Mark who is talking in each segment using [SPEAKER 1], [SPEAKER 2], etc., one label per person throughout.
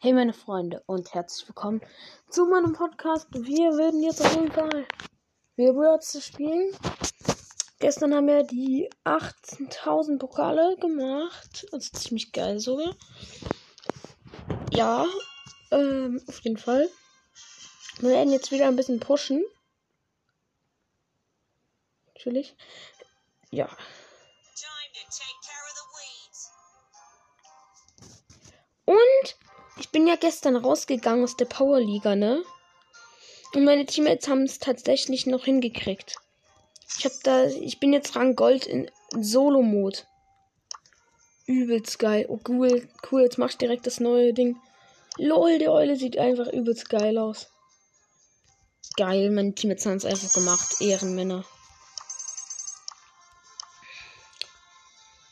[SPEAKER 1] Hey meine Freunde und herzlich willkommen zu meinem Podcast. Wir werden jetzt auf jeden Fall Weirwords spielen. Gestern haben wir die 18.000 Pokale gemacht. Also ziemlich geil sogar. Ja, ähm, auf jeden Fall. Wir werden jetzt wieder ein bisschen pushen. Natürlich. Ja. Und ich bin ja gestern rausgegangen aus der Powerliga, ne? Und meine Teammates haben es tatsächlich noch hingekriegt. Ich hab da, ich bin jetzt Rang Gold in Solo-Mode. Übelst geil. Oh cool, cool, jetzt mach ich direkt das neue Ding. Lol, die Eule sieht einfach übelst geil aus. Geil, meine Teammates haben es einfach gemacht. Ehrenmänner.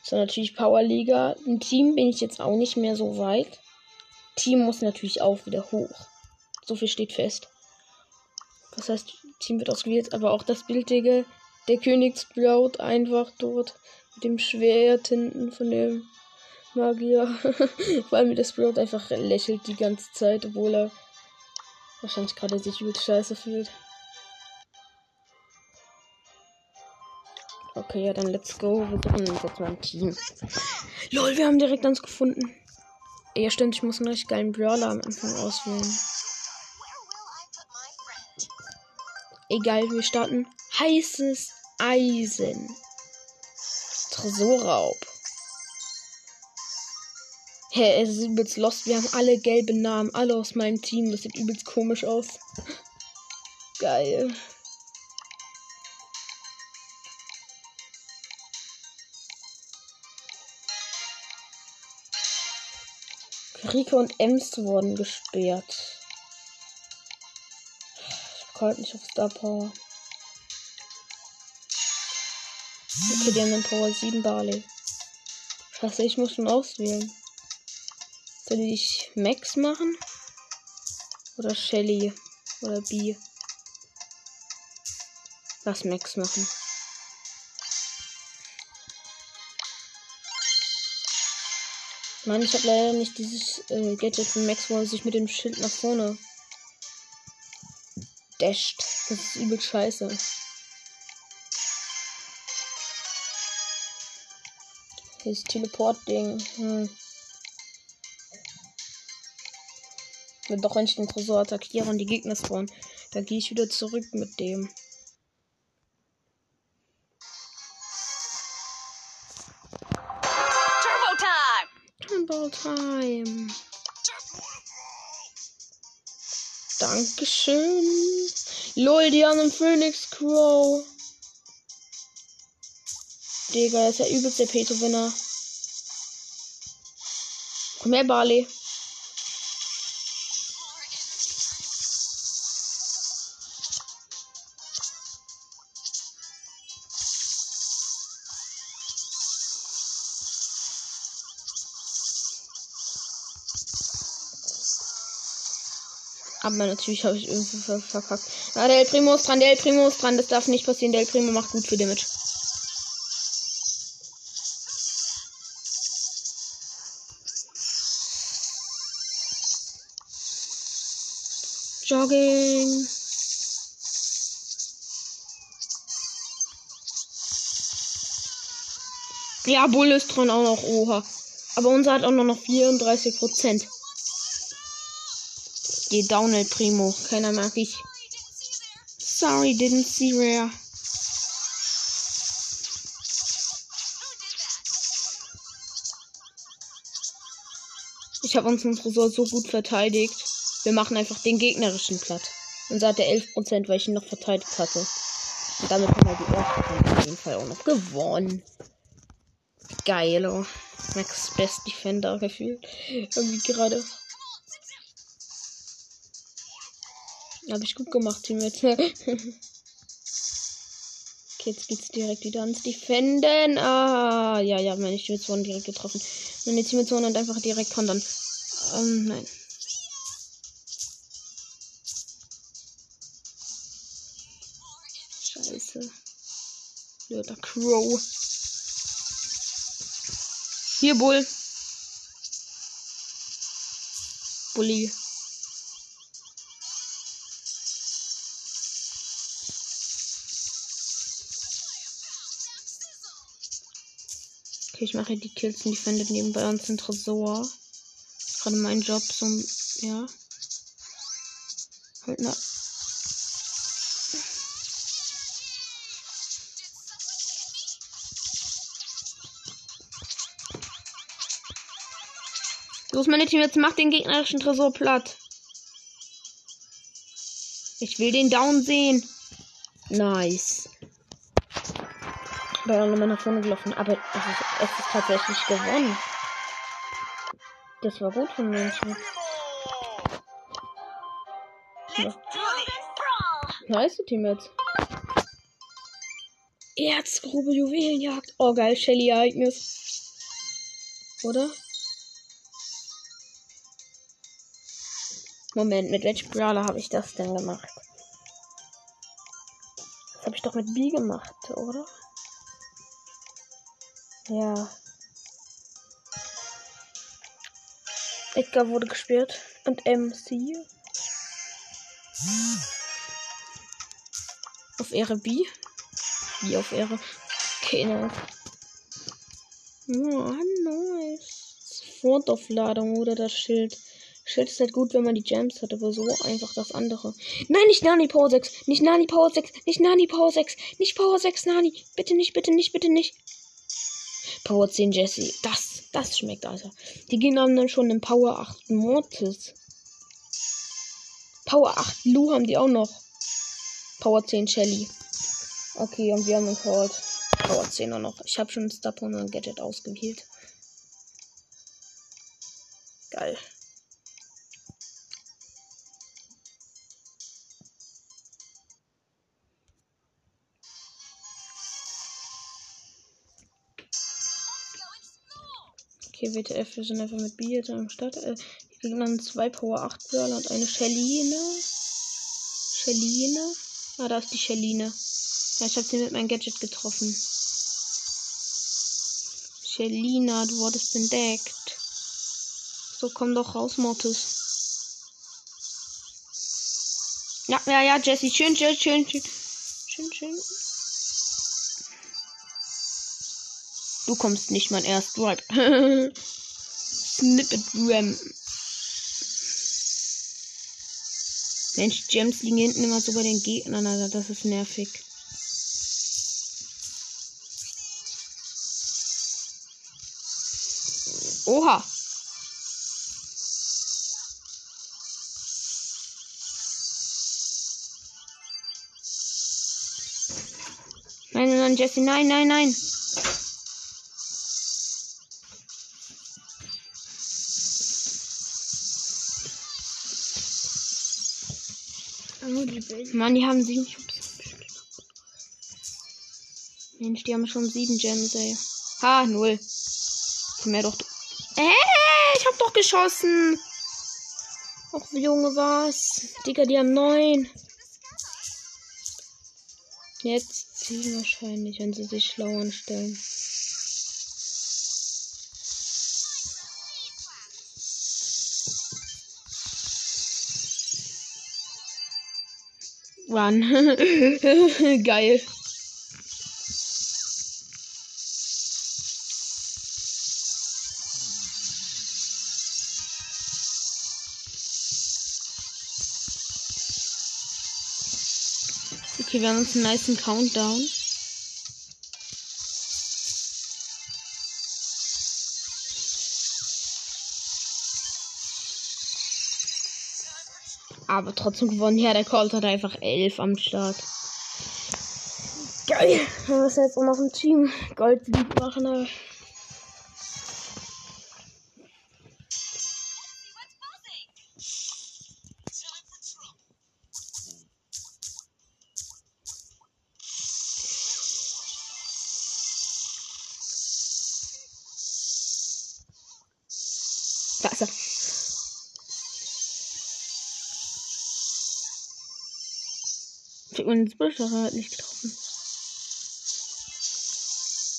[SPEAKER 1] So, natürlich Powerliga. Im Team bin ich jetzt auch nicht mehr so weit. Team muss natürlich auch wieder hoch. So viel steht fest. Das heißt, Team wird ausgewählt, aber auch das Bild, Digga. Der Königsblaut einfach dort mit dem Schwert hinten von dem Magier. Vor allem, wie das Sprout einfach lächelt die ganze Zeit, obwohl er wahrscheinlich gerade sich übel scheiße fühlt. Okay, ja, dann let's go. Wir suchen uns jetzt mal ein Team. Lol, wir haben direkt uns gefunden. Ja, stimmt, ich muss einen richtig geilen Brawler am Anfang auswählen. Egal, wir starten. Heißes Eisen. Tresorraub. Hä, hey, es ist übelst lost. Wir haben alle gelbe Namen. Alle aus meinem Team. Das sieht übelst komisch aus. Geil. Rike und Ems wurden gesperrt. Ich halt nicht auf Star Power. Okay, die haben dann Power 7 Barley. Scheiße, ich muss schon auswählen. Soll ich Max machen? Oder Shelly? Oder B? Lass Max machen. Mann, ich habe leider nicht dieses äh, Gadget von Max, wo er sich mit dem Schild nach vorne dasht. Das ist übel scheiße. Ist Teleport-Ding. Hm. Doch, wenn ich den Tresor attackiere und die Gegner spawnen, dann gehe ich wieder zurück mit dem. Dankeschön. Lol, die haben einen Phoenix Crow. Digga, ist ja übelst der Peto-Winner. Her, Barley. Aber natürlich habe ich irgendwie ver verkackt. Ah, der El Primo ist dran, der El Primo ist dran. Das darf nicht passieren. Der El Primo macht gut für Damage. Jogging. Ja, Bull ist dran auch noch. Oha. Aber unser hat auch noch 34 Prozent. Geh down, El Primo. Keiner mag dich. Sorry, didn't see rare. Ich habe unseren Tresor so gut verteidigt. Wir machen einfach den gegnerischen platt. Und hat er 11%, weil ich ihn noch verteidigt hatte. Und damit haben wir die erste auf jeden Fall auch noch gewonnen. Geil, oh. Max Best Defender gefühlt. Irgendwie gerade. Habe ich gut gemacht, Teammates. okay, jetzt geht's direkt wieder ans Defenden. Ah, ja, ja, meine Teammates wurden direkt getroffen. Meine Teammates wurden einfach direkt kontern. Ähm, nein. Scheiße. Blöder Crow. Hier, Bull. Bully. Mache die Kills und die findet nebenbei uns ein Tresor. Ist gerade mein Job, so ja. Halt na. Los, meine Team, jetzt macht den gegnerischen Tresor platt. Ich will den Down sehen. Nice. Ich bin auch nochmal nach vorne gelaufen, aber es ist, es ist tatsächlich gewonnen. Das war gut von Menschen. Ja. Nice Team jetzt. Erzgrube Juwelenjagd. Oh geil, Shelly Ereignis. Oder? Moment, mit welchem Brawler habe ich das denn gemacht? Das habe ich doch mit B gemacht, oder? Ja. Edgar wurde gespielt. Und MC. Auf Ehre B. Wie auf Ehre. Okay, nice. Oh, nice. Frontaufladung oder das Schild. Schild ist halt gut, wenn man die Gems hat, aber so einfach das andere. Nein, nicht Nani Power 6. Nicht Nani Power 6. Nicht Nani Power 6. Nicht Power 6 Nani. Bitte nicht, bitte nicht, bitte nicht. Power 10 Jesse. Das, das schmeckt, Alter. Die Gegner haben dann schon einen Power 8 Mortis. Power 8 Lu haben die auch noch. Power 10 Shelly. Okay, und wir haben einen Cold. Power 10 auch noch. Ich habe schon Star Power Gadget ausgewählt. Geil. Okay, WTF, wir sind einfach mit B jetzt am Start. Äh, wir kriegen dann zwei Power 8 Brawler und eine Shelline. Shelline. Ah, da ist die Shelline. Ja, ich habe sie mit meinem Gadget getroffen. Shelina, du wurdest entdeckt. So, komm doch raus, Mortis. Ja, ja, ja, Jesse. Schön, schön, schön, schön. Schön, schön. Du kommst nicht, mein erst Ripe. Snippet Ram. Mensch, Gems liegen hinten immer so bei den Gegnern, Alter. Das ist nervig. Oha. Nein, nein, nein, Jesse, nein, nein, nein. Mann, die haben sieben Schubs. Mensch, die haben schon sieben Gems, ey. Ha, null. Mehr doch. Äh, ich hab doch geschossen. Och, Junge, was? Digga, die haben neun. Jetzt ziehen wahrscheinlich, wenn sie sich schlau anstellen. Run. Geil. Okay, wir haben uns einen nice Countdown. Aber trotzdem gewonnen. Ja, der Colt hat einfach elf am Start. Geil. Müssen jetzt auch noch ein Team Goldlied machen. Aber Ich hab meinen Spillschacher halt nicht getroffen.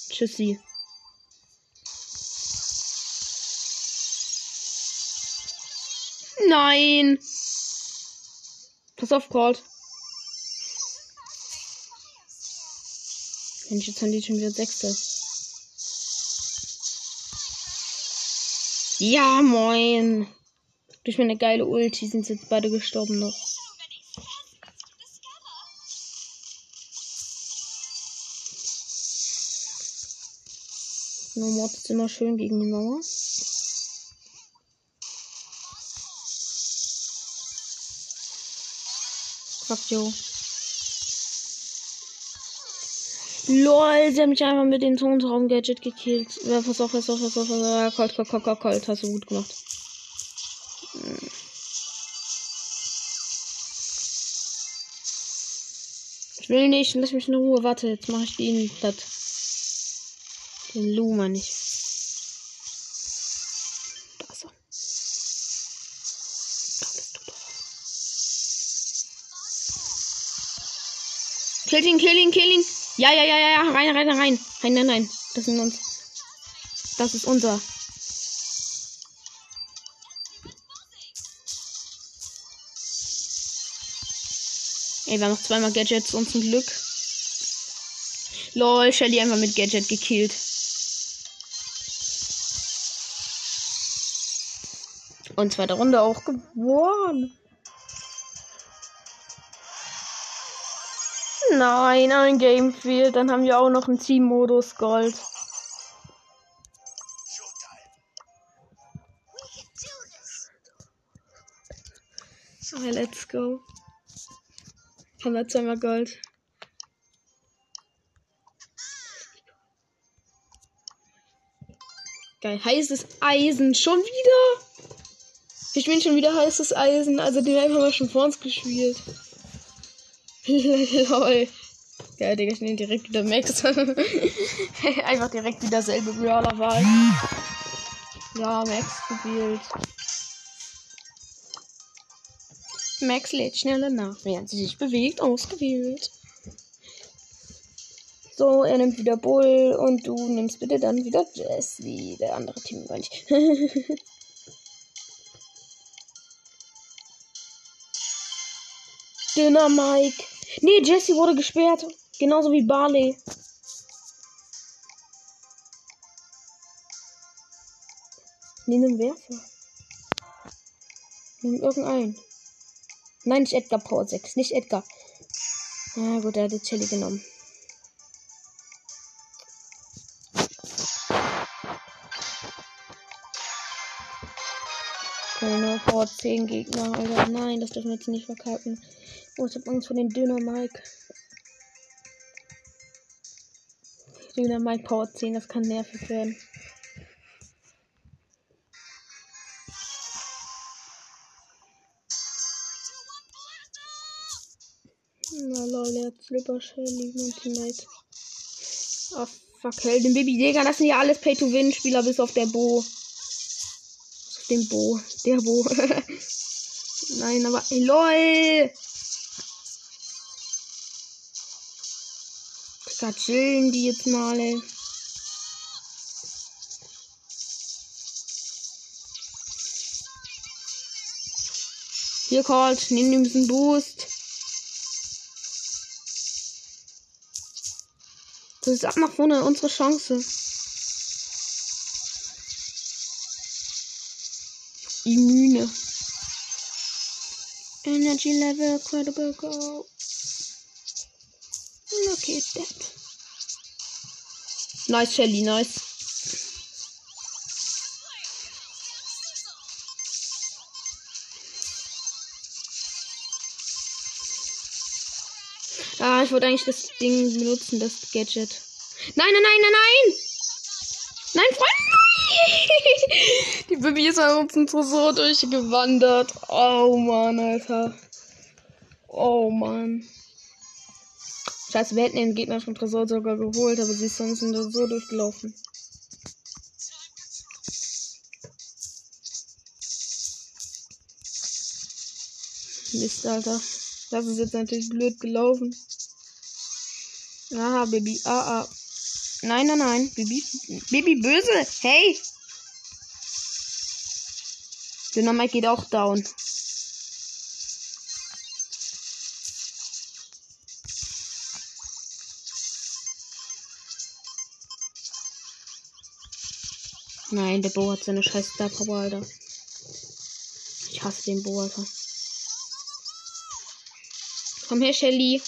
[SPEAKER 1] Tschüssi. Nein. Pass auf, Cold. Wenn ich jetzt haben die schon wieder Sechste. Ja, moin. Durch meine geile Ulti sind sie jetzt beide gestorben noch. Mod ist immer schön gegen die Mauer. Fuck. LOL, sie haben mich einfach mit dem Tonraum-Gadget gekillt. Ja, pass auf, pass auf, pass auf, pass auf. Colt, Colt, Colt, Colt, Colt. Hast du gut gemacht. Ich will nicht, lass mich in Ruhe. Warte, jetzt mache ich den platt. Den Luma nicht. Da ist er. Da bist du doch. Kill ihn, kill ihn, kill ihn. Ja, ja, ja, ja, ja. Rein, rein, rein. Rein, nein, nein. Das sind uns. Das ist unser. Ey, wir haben noch zweimal Gadgets und zum Glück. Lol, Shelly einfach mit Gadget gekillt. Und zweite Runde auch gewonnen. Nein, ein Game fehlt. Dann haben wir auch noch einen Team-Modus Gold. Okay, let's go. Haben wir zweimal Gold. Geil. Heißes Eisen. Schon wieder? Ich bin schon wieder heißes Eisen. Also den haben wir schon vor uns gespielt. Lol. Geil, Digga, ich nehme direkt wieder Max. Einfach direkt wieder selbe Brawler-Wahl. Ja, Max gewählt. Max lädt schneller nach, während sie sich bewegt. Ausgewählt. So, er nimmt wieder Bull und du nimmst bitte dann wieder Jessie. Der andere Team gar nicht. Dünner Mike. Nee, Jessie wurde gesperrt. Genauso wie Barley. Nimm einen Werfer. Nimm irgendeinen. Nein, nicht Edgar Power 6. Nicht Edgar. Na ah, gut, er hat die Chili genommen. Keine Power 10 Gegner, Alter. Nein, das dürfen wir jetzt nicht verkacken. Oh, ich hab Angst vor den Döner Mike. Döner Mike Power 10, das kann nervig werden. Na lol, der hat Slipper Shelly, mein Teammate. Oh, fuck, hell, den Baby Digga, das sind ja alles Pay-to-Win-Spieler bis auf der Bo. Bis auf den Bo. Der Bo. Nein, aber, ey, lol. Da chillen die jetzt mal, ey. Hier, Colt, nimm ihm diesen Boost. Das ist ab nach vorne unsere Chance. Immune. Energy Level, Credible Go. Look at that. Nice, Shelly, nice. Ah, ich wollte eigentlich das Ding benutzen, das Gadget. Nein, nein, nein, nein, nein! Nein, Freunde! Die Bibi ist an uns Tresor durchgewandert. Oh Mann, Alter. Oh Mann. Scheiße, wir hätten den Gegner vom Tresor sogar geholt, aber sie ist sonst so durchgelaufen. Mist, Alter. Das ist jetzt natürlich blöd gelaufen. Aha, Baby. Ah, ah. Nein, nein, nein. Baby, Baby böse. Hey. Dynamite geht auch down. Nein, der Bo hat seine scheiß Star Power, Alter. Ich hasse den Bo, Alter. Komm her, Shelly.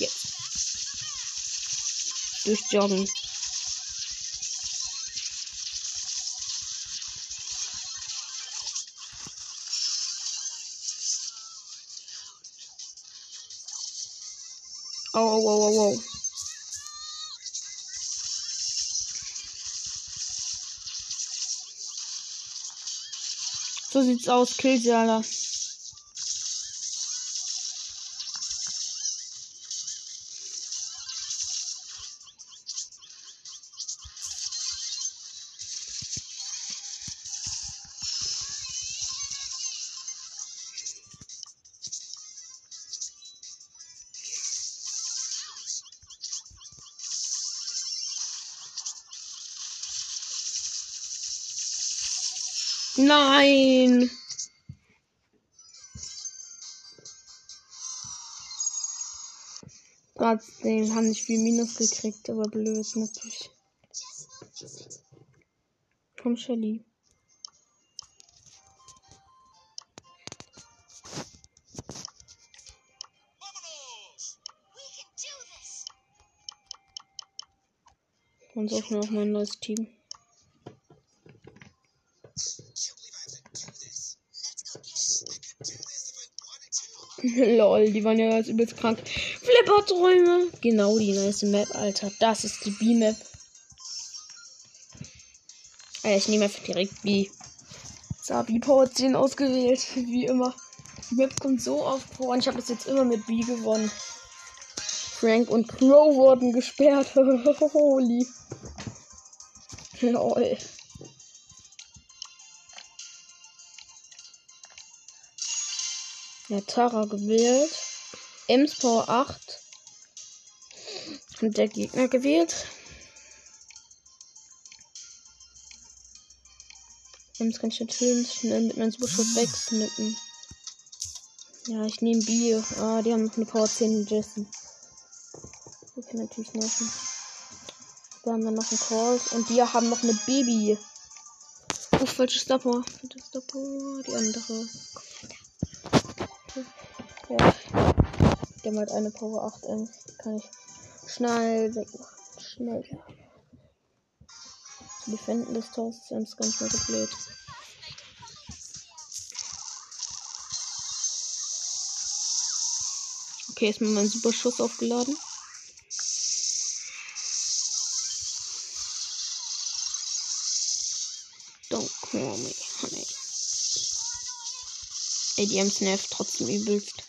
[SPEAKER 1] Jetzt. Durchjoggen. Oh, oh, oh, oh, oh. So sieht's aus, kill Alter. Nein! Trotzdem haben nicht viel Minus gekriegt, aber blöd natürlich. Komm, Shelly. Und auch mein neues Team. Lol, die waren ja jetzt übelst krank. Flipperträume. Genau die nice Map, Alter. Das ist die B-Map. Alter, ich nehme einfach direkt B. Sabi Power 10 ausgewählt. Wie immer. Die Map kommt so oft vor und ich habe das jetzt immer mit B gewonnen. Frank und Crow wurden gesperrt. Holy. Lol. Ja, Tara gewählt. Ems Power 8. Und der Gegner gewählt. Ems kann ich natürlich schnell mit meinem Superschuss wegsnippen. Ja, ich nehme B. Ah, die haben noch eine Power 10 Jesse. Die kann natürlich nerven. Da haben wir noch einen Call. Und die haben noch mit Baby. Oh, falsches Stopper. Falsches Stopper. Die andere. Ja. Der hat eine Power 8 M. Kann ich schnell wegmachen. Schnell. Zu defenden des Tors ist ganz mal so blöd. Okay, ist mir mein Superschuss aufgeladen. Don't call me, honey. ADMs nervt trotzdem übelst.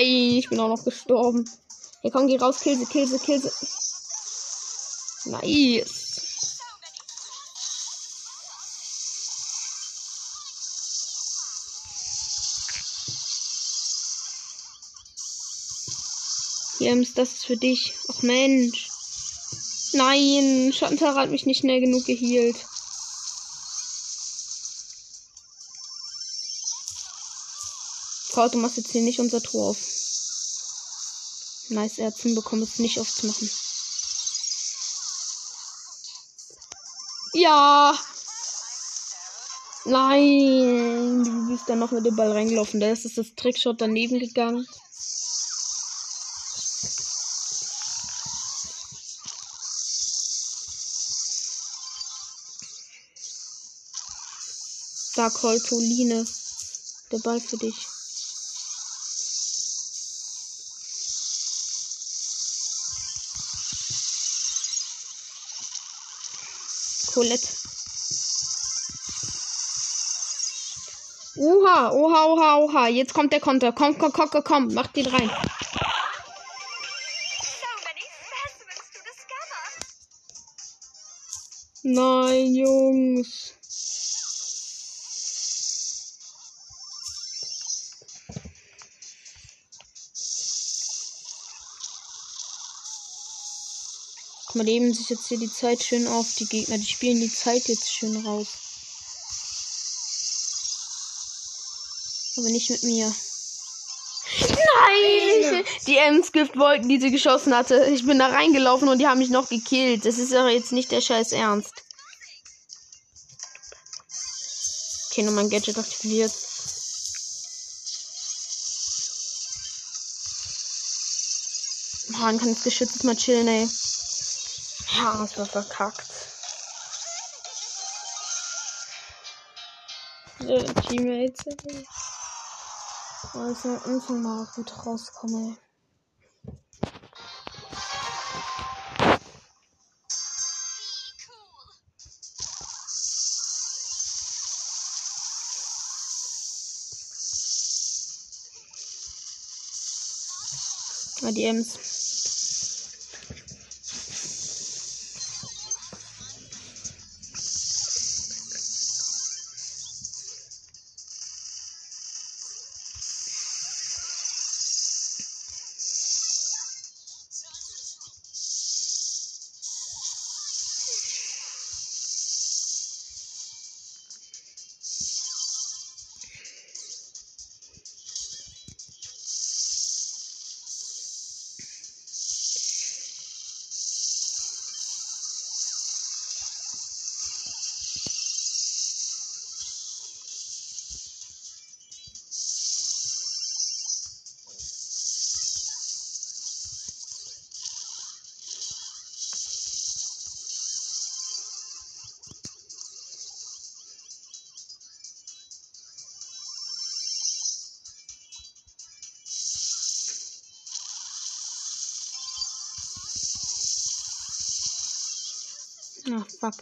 [SPEAKER 1] Nein, ich bin auch noch gestorben. Hier komm, geh raus, kill sie, kill sie, kill sie. Nice. Jens, das ist für dich. Ach Mensch. Nein, Schattentara hat mich nicht schnell genug geheilt. Frau, du machst jetzt hier nicht unser Tor auf. Nice, er hat es nicht aufzumachen. Ja! Nein! Du bist dann noch mit dem Ball reingelaufen. Da ist das Trickshot daneben gegangen. Da, Koltoline. Der Ball für dich. Colette. Oha, oha, oha, oha. Jetzt kommt der Konter. Komm, komm, komm, komm, komm. Mach den rein. Nein, Jungs. Guck mal, die sich jetzt hier die Zeit schön auf. Die Gegner, die spielen die Zeit jetzt schön raus. Aber nicht mit mir. Nein! Die Endskift wollten, die sie geschossen hatte. Ich bin da reingelaufen und die haben mich noch gekillt. Das ist aber jetzt nicht der Scheiß Ernst. Okay, nur mein Gadget aktiviert. Man kann das Geschütz mal chillen, ey. Ja, es verkackt. Äh, Teammates, ey. Also, Anfang mal gut rauskomme. Ah, die Ems.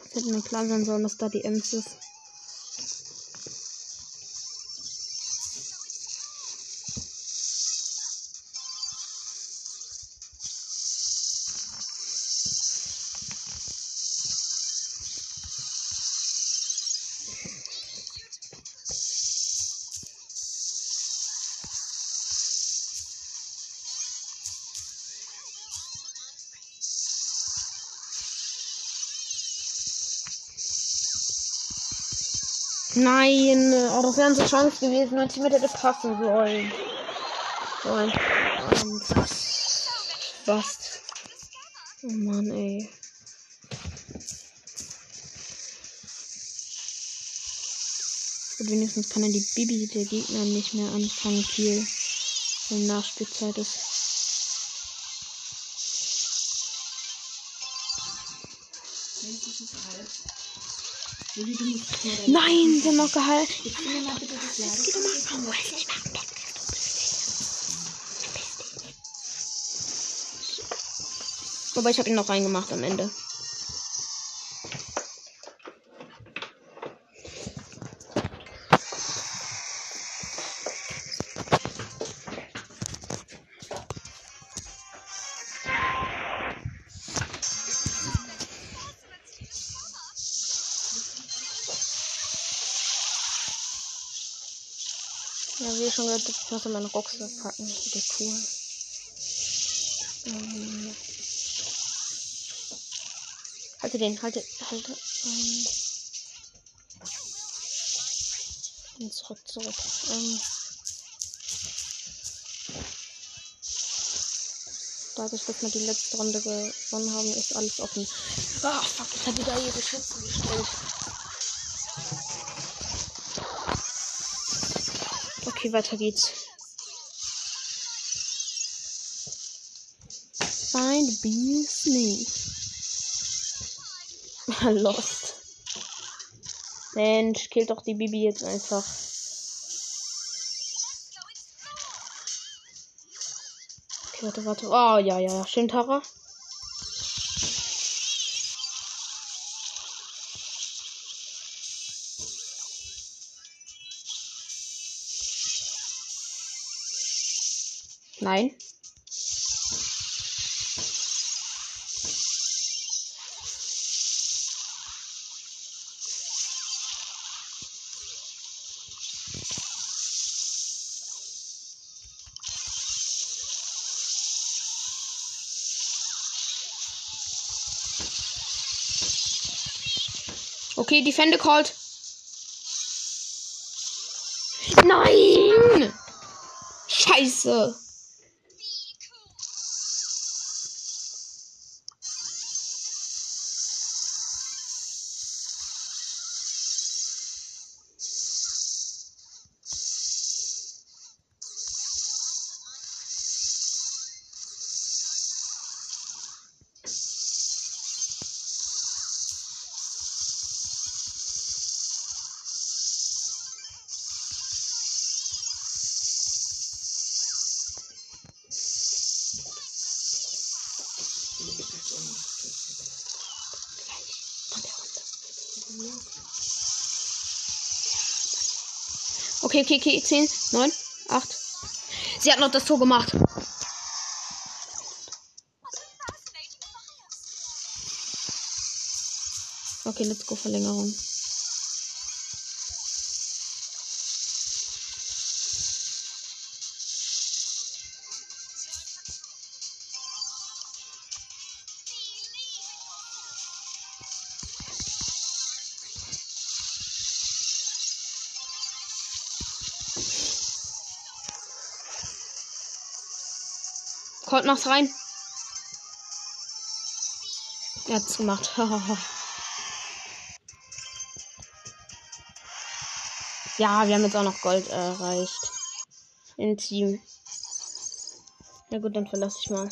[SPEAKER 1] Es hätte mir klar sein sollen, dass da die Ems ist. Nein, oh, das wäre unsere Chance gewesen. Mein Team hätte passen sollen. So ein ähm, was? Oh Mann, ey. Und wenigstens kann er die Bibi der Gegner nicht mehr anfangen, viel wenn Nachspielzeit ist. Nein, wir haben noch geheilt. Wobei ich habe ihn noch reingemacht am Ende. Ich muss in meinen Rucksack packen. Wieder cool. Ähm, halte den, halte, halte. Ähm, und zurück, zurück. Ähm, dadurch, dass wir die letzte Runde gewonnen haben, ist alles offen. Ah, fuck, ich hatte da hier Geschütze gestellt. Okay, weiter geht's. Find Beasley. Lost. Mensch, killt doch die Bibi jetzt einfach. Okay, warte, warte. Oh, ja, ja, schön, Tara. Nein. Okay, Defende called. Nein! Scheiße. Okay, okay, okay. 10, 9, 8. Sie hat noch das Tor gemacht. Okay, let's go Verlängerung. Colt macht's rein. Er hat's gemacht. ja, wir haben jetzt auch noch Gold erreicht. Im Team. Ja gut, dann verlasse ich mal.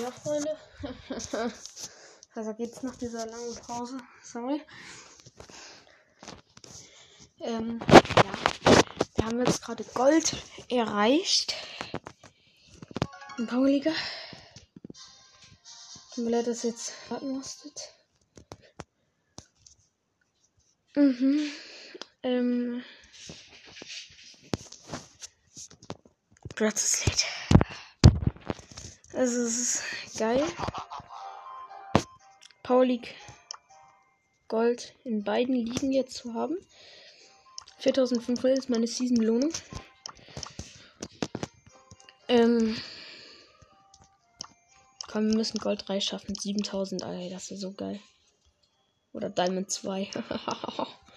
[SPEAKER 1] Ja, Freunde. also geht's nach dieser langen Pause. Sorry. Ähm, ja. Wir haben jetzt gerade Gold erreicht. In Powerliga. Weil er das jetzt warten musstet. Mhm. Ähm. Gratis Late. Also es ist geil. Power League Gold in beiden Ligen jetzt zu haben. 4500 ist meine Season-Belohnung. Ähm. Komm, wir müssen Gold 3 schaffen. 7000, Alter, das ist so geil. Oder Diamond 2.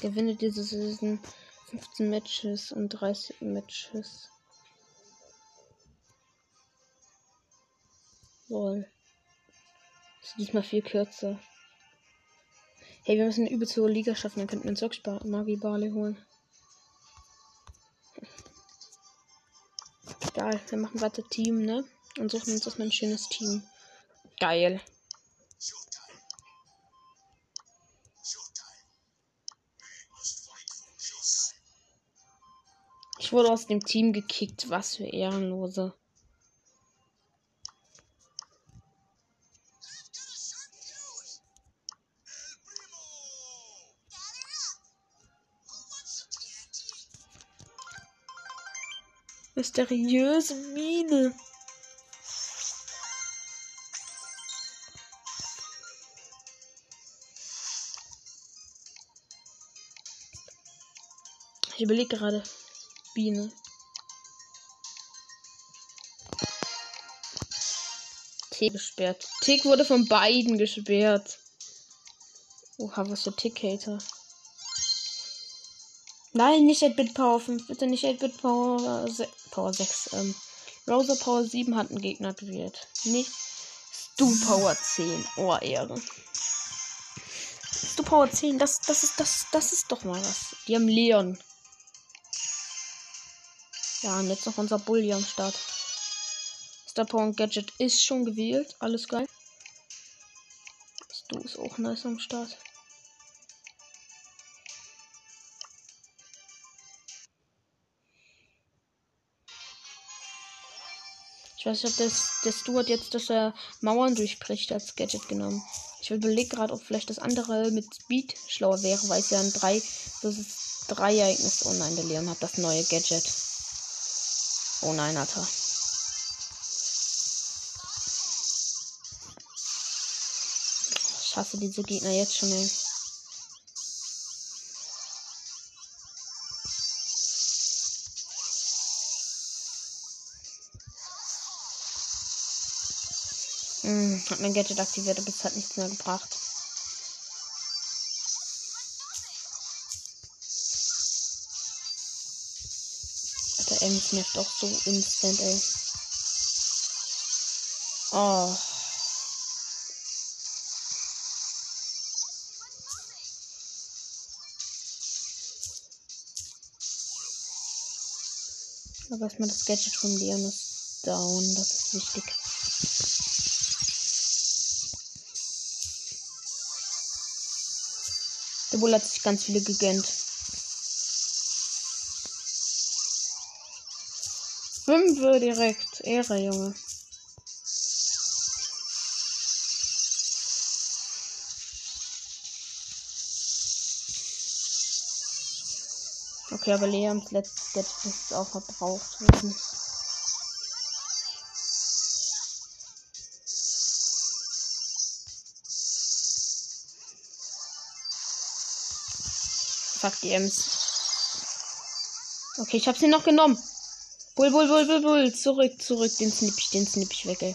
[SPEAKER 1] Gewinne diese Saison 15 Matches und 30 Matches. Lol. Ist diesmal viel kürzer. Hey, wir müssen übelst hohe Liga schaffen, dann könnten wir uns Sockspar Magi Barley holen. Egal, wir machen weiter Team, ne? Und suchen uns erstmal ein schönes Team. Geil. Wurde aus dem Team gekickt. Was für Ehrenlose. Mysteriöse Mine. Ich überlege gerade. Biene. Tick gesperrt. Tick wurde von beiden gesperrt. Oha, was für Tick-Hater. Nein, nicht 8-Bit Power 5. Bitte nicht 8-Bit Power, Power 6. Ähm, Rosa Power 7 hat einen Gegner aktiviert. Nicht Stu Power 10. Oh, Ehre. Stu Power 10, das, das ist, das, das ist doch mal was. Die haben Leon. Ja, und jetzt noch unser Bully am Start. Star Power und Gadget ist schon gewählt. Alles geil. Stu ist auch nice am Start. Ich weiß nicht, ob das, der Stuart jetzt, dass er Mauern durchbricht, als Gadget genommen. Ich überlege gerade, ob vielleicht das andere mit Speed schlauer wäre, weil es ja ein 3 versus 3 Ereignis. Oh nein, der Leon hat das neue Gadget. Oh nein, hat er. Ich hasse diese Gegner jetzt schon, ey. Hm, hat mein Gadget aktiviert, aber es hat nichts mehr gebracht. Der Ems nervt auch so instant, ey. Oh. Aber erstmal das Gadget von Leon ist down, das ist wichtig. Der Bull hat sich ganz viele gegönnt. Fünfe direkt. Ehre, Junge. Okay, aber Leons letztes ist auch verbraucht worden. Fuck die Ems. Okay, ich hab sie noch genommen. Bull, bull, bull, bull, bull. Zurück, zurück. Den snipp ich, den snipp ich weg, ey.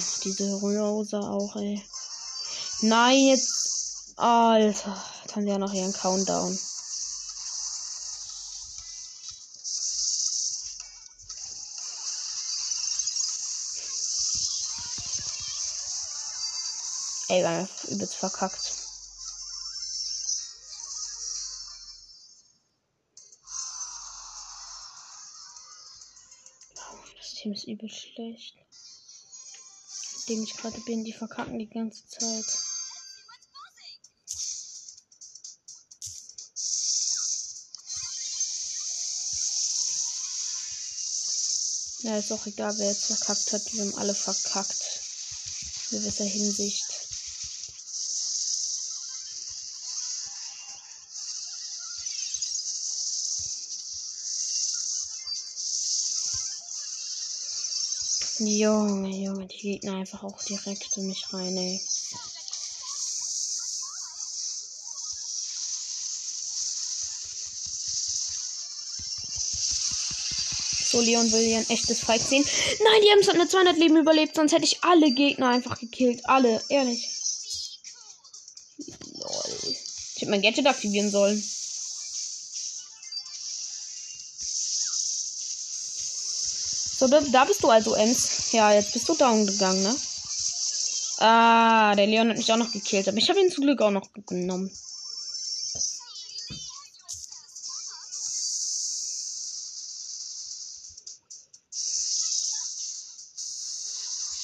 [SPEAKER 1] Ach, diese Rose auch, ey. Nein, jetzt. Alter. Jetzt haben die ja noch ihren Countdown. Ey, wir haben übelst verkackt. Ist übel schlecht. Dem ich gerade bin, die verkacken die ganze Zeit. Ja, ist auch egal, wer jetzt verkackt hat. Wir haben alle verkackt. In gewisser Hinsicht. Junge, Junge, die Gegner einfach auch direkt in mich rein, ey. So, Leon will hier ein echtes Fight sehen. Nein, die haben es mit 200 Leben überlebt, sonst hätte ich alle Gegner einfach gekillt. Alle, ehrlich. Lol. Ich hätte mein Gadget aktivieren sollen. So, da, da bist du also, Ems. Ja, jetzt bist du down gegangen, ne? Ah, der Leon hat mich auch noch gekillt, aber ich habe ihn zum Glück auch noch genommen.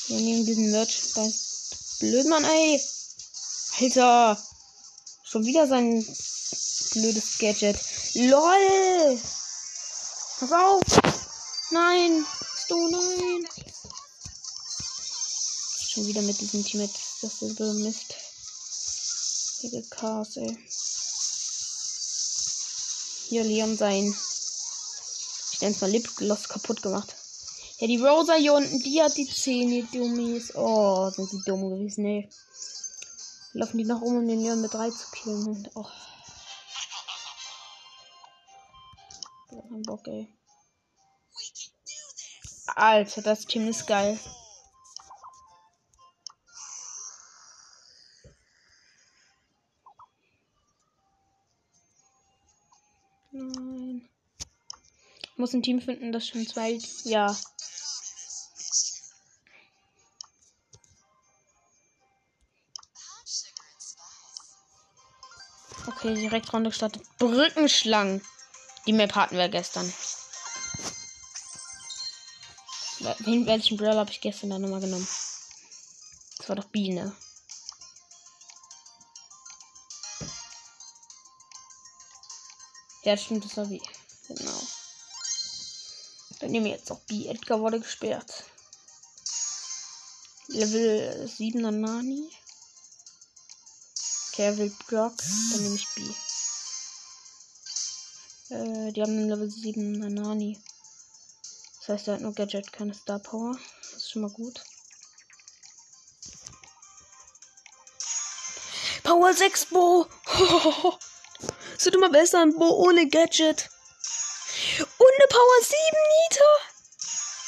[SPEAKER 1] Wir nehmen diesen Merchandise. Blöd, Mann, ey. Alter. Schon wieder sein blödes Gadget. LOL. Pass auf. Nein. Du, nein. Schon wieder mit diesem Team. Das ist so Mist. Hier Chaos, ey. Hier Leon sein. Ich nenne es mal Lipgloss kaputt gemacht. Ja, die Rosa hier unten, die hat die Zähne, die Dummies. Oh, sind die dumm gewesen, ey. Laufen die noch um, um den Leon mit 3 zu killen. Oh. Kein Bock, ey. Alter, das Team ist geil. Nein. Ich muss ein Team finden, das schon zwei. Ja. Okay, direkt Runde gestartet. Brückenschlangen. Die Map hatten wir gestern. Wen, welchen Brawl habe ich gestern dann nochmal genommen? Das war doch Biene. Ja, stimmt, das war B. Genau. Dann nehmen wir jetzt auch B. Edgar wurde gesperrt. Level 7er Nani. Okay, er will. Dann nehme ich B. Äh, die haben Level 7er Nani. Das heißt, er hat nur Gadget, keine Star Power. Das ist schon mal gut. Power 6 Bo. Es wird immer besser ein Bo ohne Gadget. Und eine Power 7 Nita.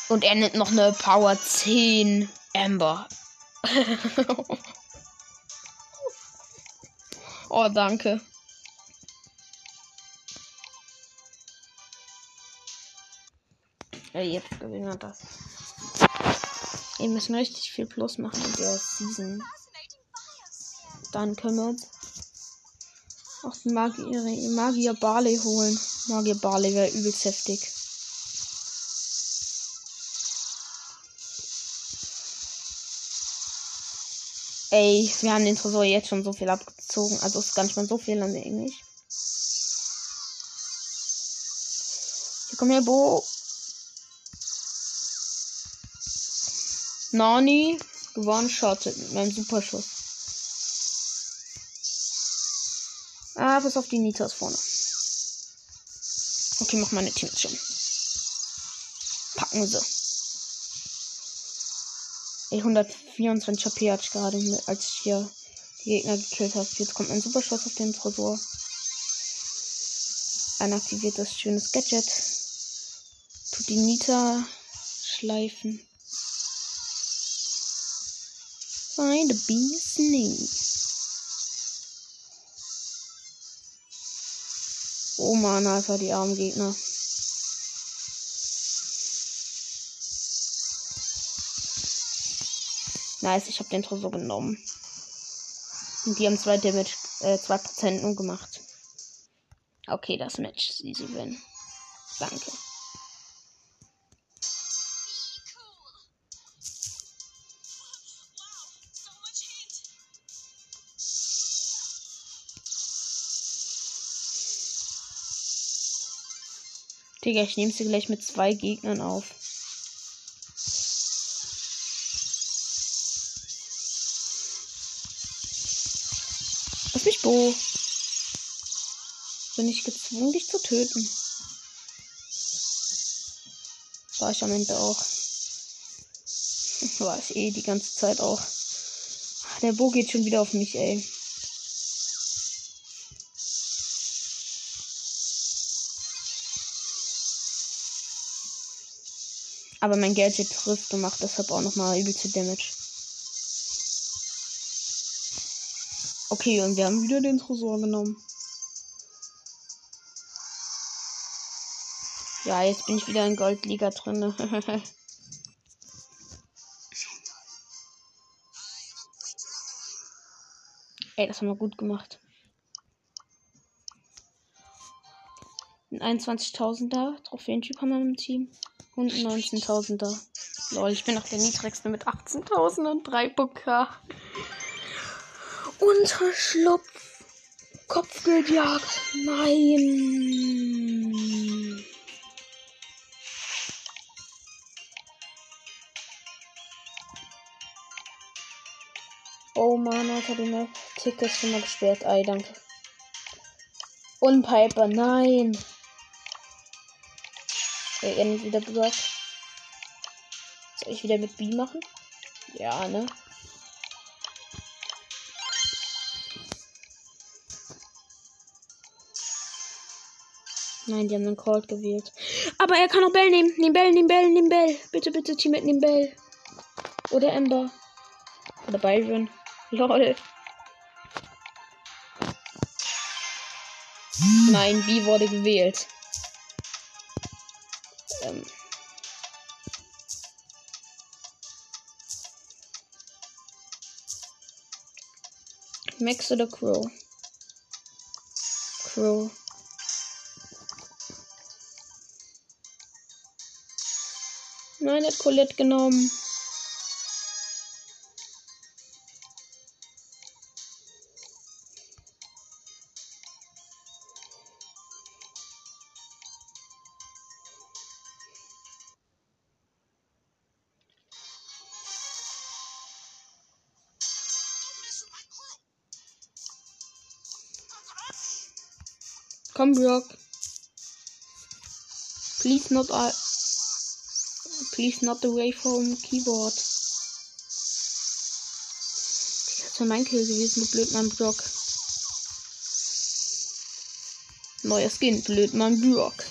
[SPEAKER 1] Und er nimmt noch eine Power 10 Amber. Oh, danke. Ja, jetzt gewinnen wir das. Wir müssen richtig viel Plus machen in der Season. Dann können wir auch den Magier, Magier Barley holen. Magier Barley wäre übelst heftig. Ey, wir haben den Tresor jetzt schon so viel abgezogen. Also ist gar nicht mal so viel dann eigentlich. Hier komm her, Bo. Nani gewone-shottet mit meinem Superschuss. Ah, pass auf die Nitas vorne. Okay, mach meine Teams schon. Packen sie. Ey, 124 HP hatte ich gerade, als ich hier die Gegner gekillt habe. Jetzt kommt ein Superschuss auf den Tresor. Ein aktiviertes schönes Gadget. Tut die Nita schleifen. Find a bee's knee. Oh man, einfach die armen Gegner. Nice, ich habe den Tresor genommen. Und die haben zwei Damage, äh, 2% nur gemacht. Okay, das Match ist easy win. Danke. Digga, ich nehme sie gleich mit zwei Gegnern auf. Lass mich Bo. Bin ich gezwungen, dich zu töten. War ich am Ende auch. War ich eh die ganze Zeit auch. Der Bo geht schon wieder auf mich, ey. Aber mein Gadget trifft und macht deshalb auch nochmal übelste Damage. Okay, und wir haben wieder den Tresor genommen. Ja, jetzt bin ich wieder in Goldliga drin. Ey, das haben wir gut gemacht. Ein 21.000er Trophäentyp haben wir im Team. Und 19.000er. Lol, ich bin noch der niedrigste mit 18.000 und 3 Pokal. Unterschlupf. Kopfgeldjagd. Nein. Oh Mann, Alter, die Tickets schon mal gesperrt. Ei, danke. Und Piper, nein. Der endet wieder gesagt. Soll ich wieder mit B machen? Ja, ne? Nein, die haben einen Cold gewählt. Aber er kann auch Bell nehmen. Nehmen Bell, nehmen Bell, nehmen Bell. Bitte, bitte, Team mit nehmen Bell. Oder Ember. Oder Byron. Lol. Nein, B wurde gewählt. Max oder Crow? Crow. Nein, hat Colette genommen. Komm, Brock. Please not uh, please not away from keyboard. Das wäre mein Kill gewesen, du Blödmann Brock. Neuer Skin, Blödmann Brock.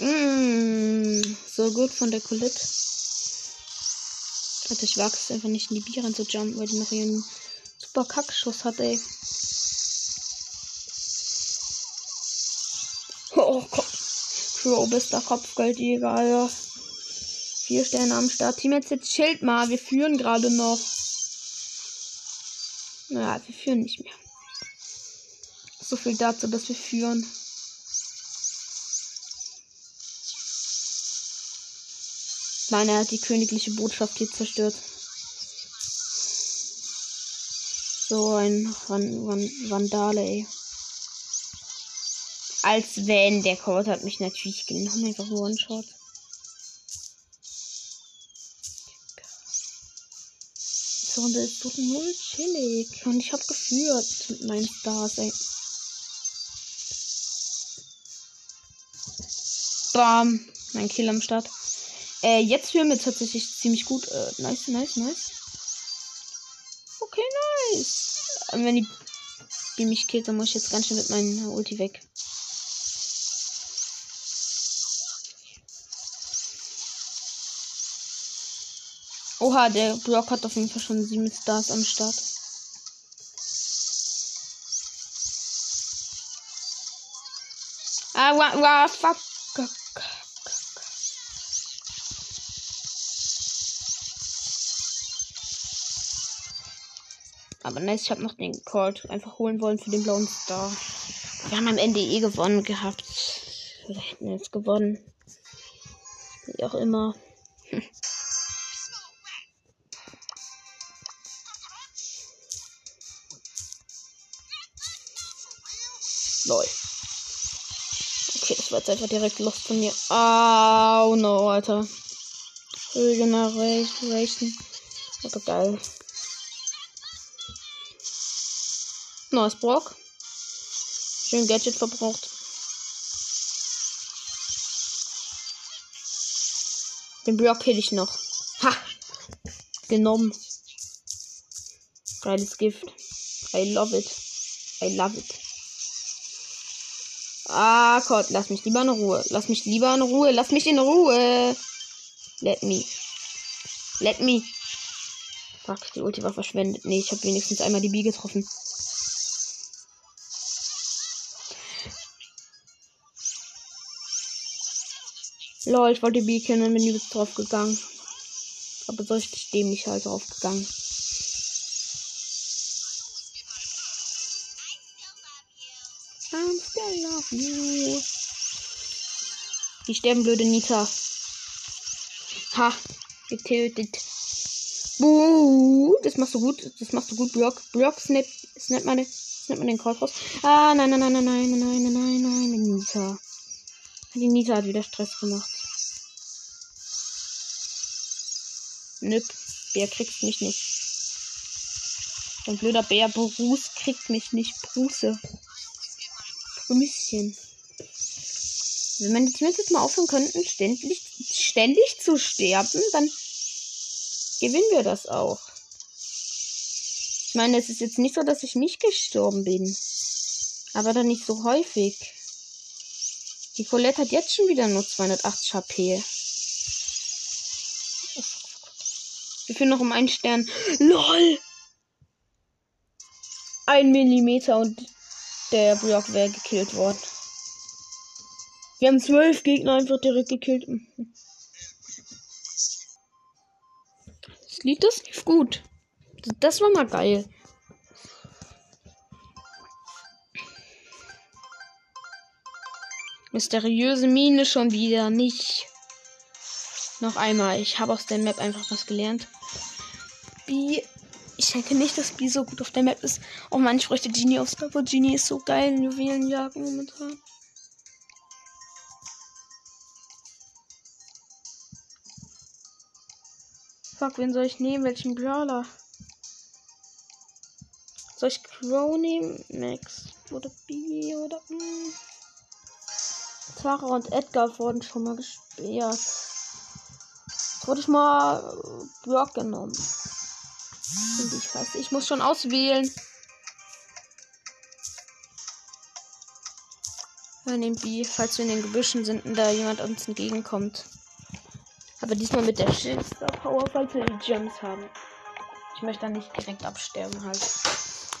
[SPEAKER 1] Mmh, so gut von der Colette. Alter, ich wage einfach nicht in die Bier zu jumpen, weil die noch ihren super Kackschuss hat, ey. Oh Gott. Crow, bester Kopfgeldjäger, Alter. Vier Sterne am Start. Team jetzt, jetzt chillt mal. Wir führen gerade noch. Naja, wir führen nicht mehr. So viel dazu, dass wir führen. Nein, er hat die königliche Botschaft hier zerstört. So ein Vandale, ey. Als wenn der Code hat mich natürlich genommen. Einfach nur One-Shot. So, und ist doch null chillig. Und ich hab geführt mit meinen Stars, ey. Bam. Mein Kill am Start. Äh, jetzt führen wir tatsächlich ziemlich gut. Äh, nice, nice, nice. Okay, nice. Und wenn die, die mich killt, dann muss ich jetzt ganz schön mit meinem Ulti weg. Oha, der Brock hat auf jeden Fall schon sieben Stars am Start. Ah, wa, wa, fuck. Aber nice, ich habe noch den Colt einfach holen wollen für den blauen Star. Wir haben am Ende eh gewonnen gehabt. Wir hätten jetzt gewonnen. Wie auch immer. Jetzt einfach direkt los von mir. Oh no, Alter. Regeneration. Aber geil. Neues Brock. Schön Gadget verbraucht. Den Block kill ich noch. Ha! Genommen. Geiles Gift. I love it. I love it. Ah Gott, lass mich lieber in Ruhe. Lass mich lieber in Ruhe. Lass mich in Ruhe. Let me. Let me. Fuck, die Ulti war verschwendet. Nee, ich habe wenigstens einmal die B getroffen. Lol, ich wollte B killen und bin übelst drauf gegangen. Aber so richtig dämlich halt drauf gegangen. You. Die sterben blöde Nita. Ha, getötet. Buh, das machst du gut, das machst du gut, Block. Block, snap, snap mal, snap mal den Call raus. Ah, nein, nein, nein, nein, nein, nein, nein, nein, nein, Nita. Die Nita hat wieder Stress gemacht. Nüpp, Bär kriegt mich nicht. Ein blöder Bär Bruce kriegt mich nicht. Bruce. Brüschen. Wenn meine Teams jetzt mal aufhören könnten, ständig, ständig zu sterben, dann gewinnen wir das auch. Ich meine, es ist jetzt nicht so, dass ich nicht gestorben bin. Aber dann nicht so häufig. Die Colette hat jetzt schon wieder nur 280 HP. Wir führen noch um einen Stern. LOL! Ein Millimeter und der Block wäre gekillt worden. Wir haben zwölf Gegner einfach direkt gekillt. Das Lied, das lief gut. Das war mal geil. Mysteriöse Mine schon wieder nicht. Noch einmal. Ich habe aus der Map einfach was gelernt. B. Ich denke nicht, dass B so gut auf der Map ist. Oh man, ich bräuchte Genie aufs Star Genie ist so geil in Juwelenjagen momentan. Fuck, wen soll ich nehmen? Welchen Brawler? Soll ich Crow nehmen? Max oder B oder. Tara und Edgar wurden schon mal gesperrt. Jetzt wurde ich mal Brock genommen. Und ich fast. Ich muss schon auswählen. Nehmen B, falls wir in den Gebüschen sind und da jemand uns entgegenkommt. Aber diesmal mit der Schildster Power, falls wir die Gems haben. Ich möchte dann nicht direkt absterben halt.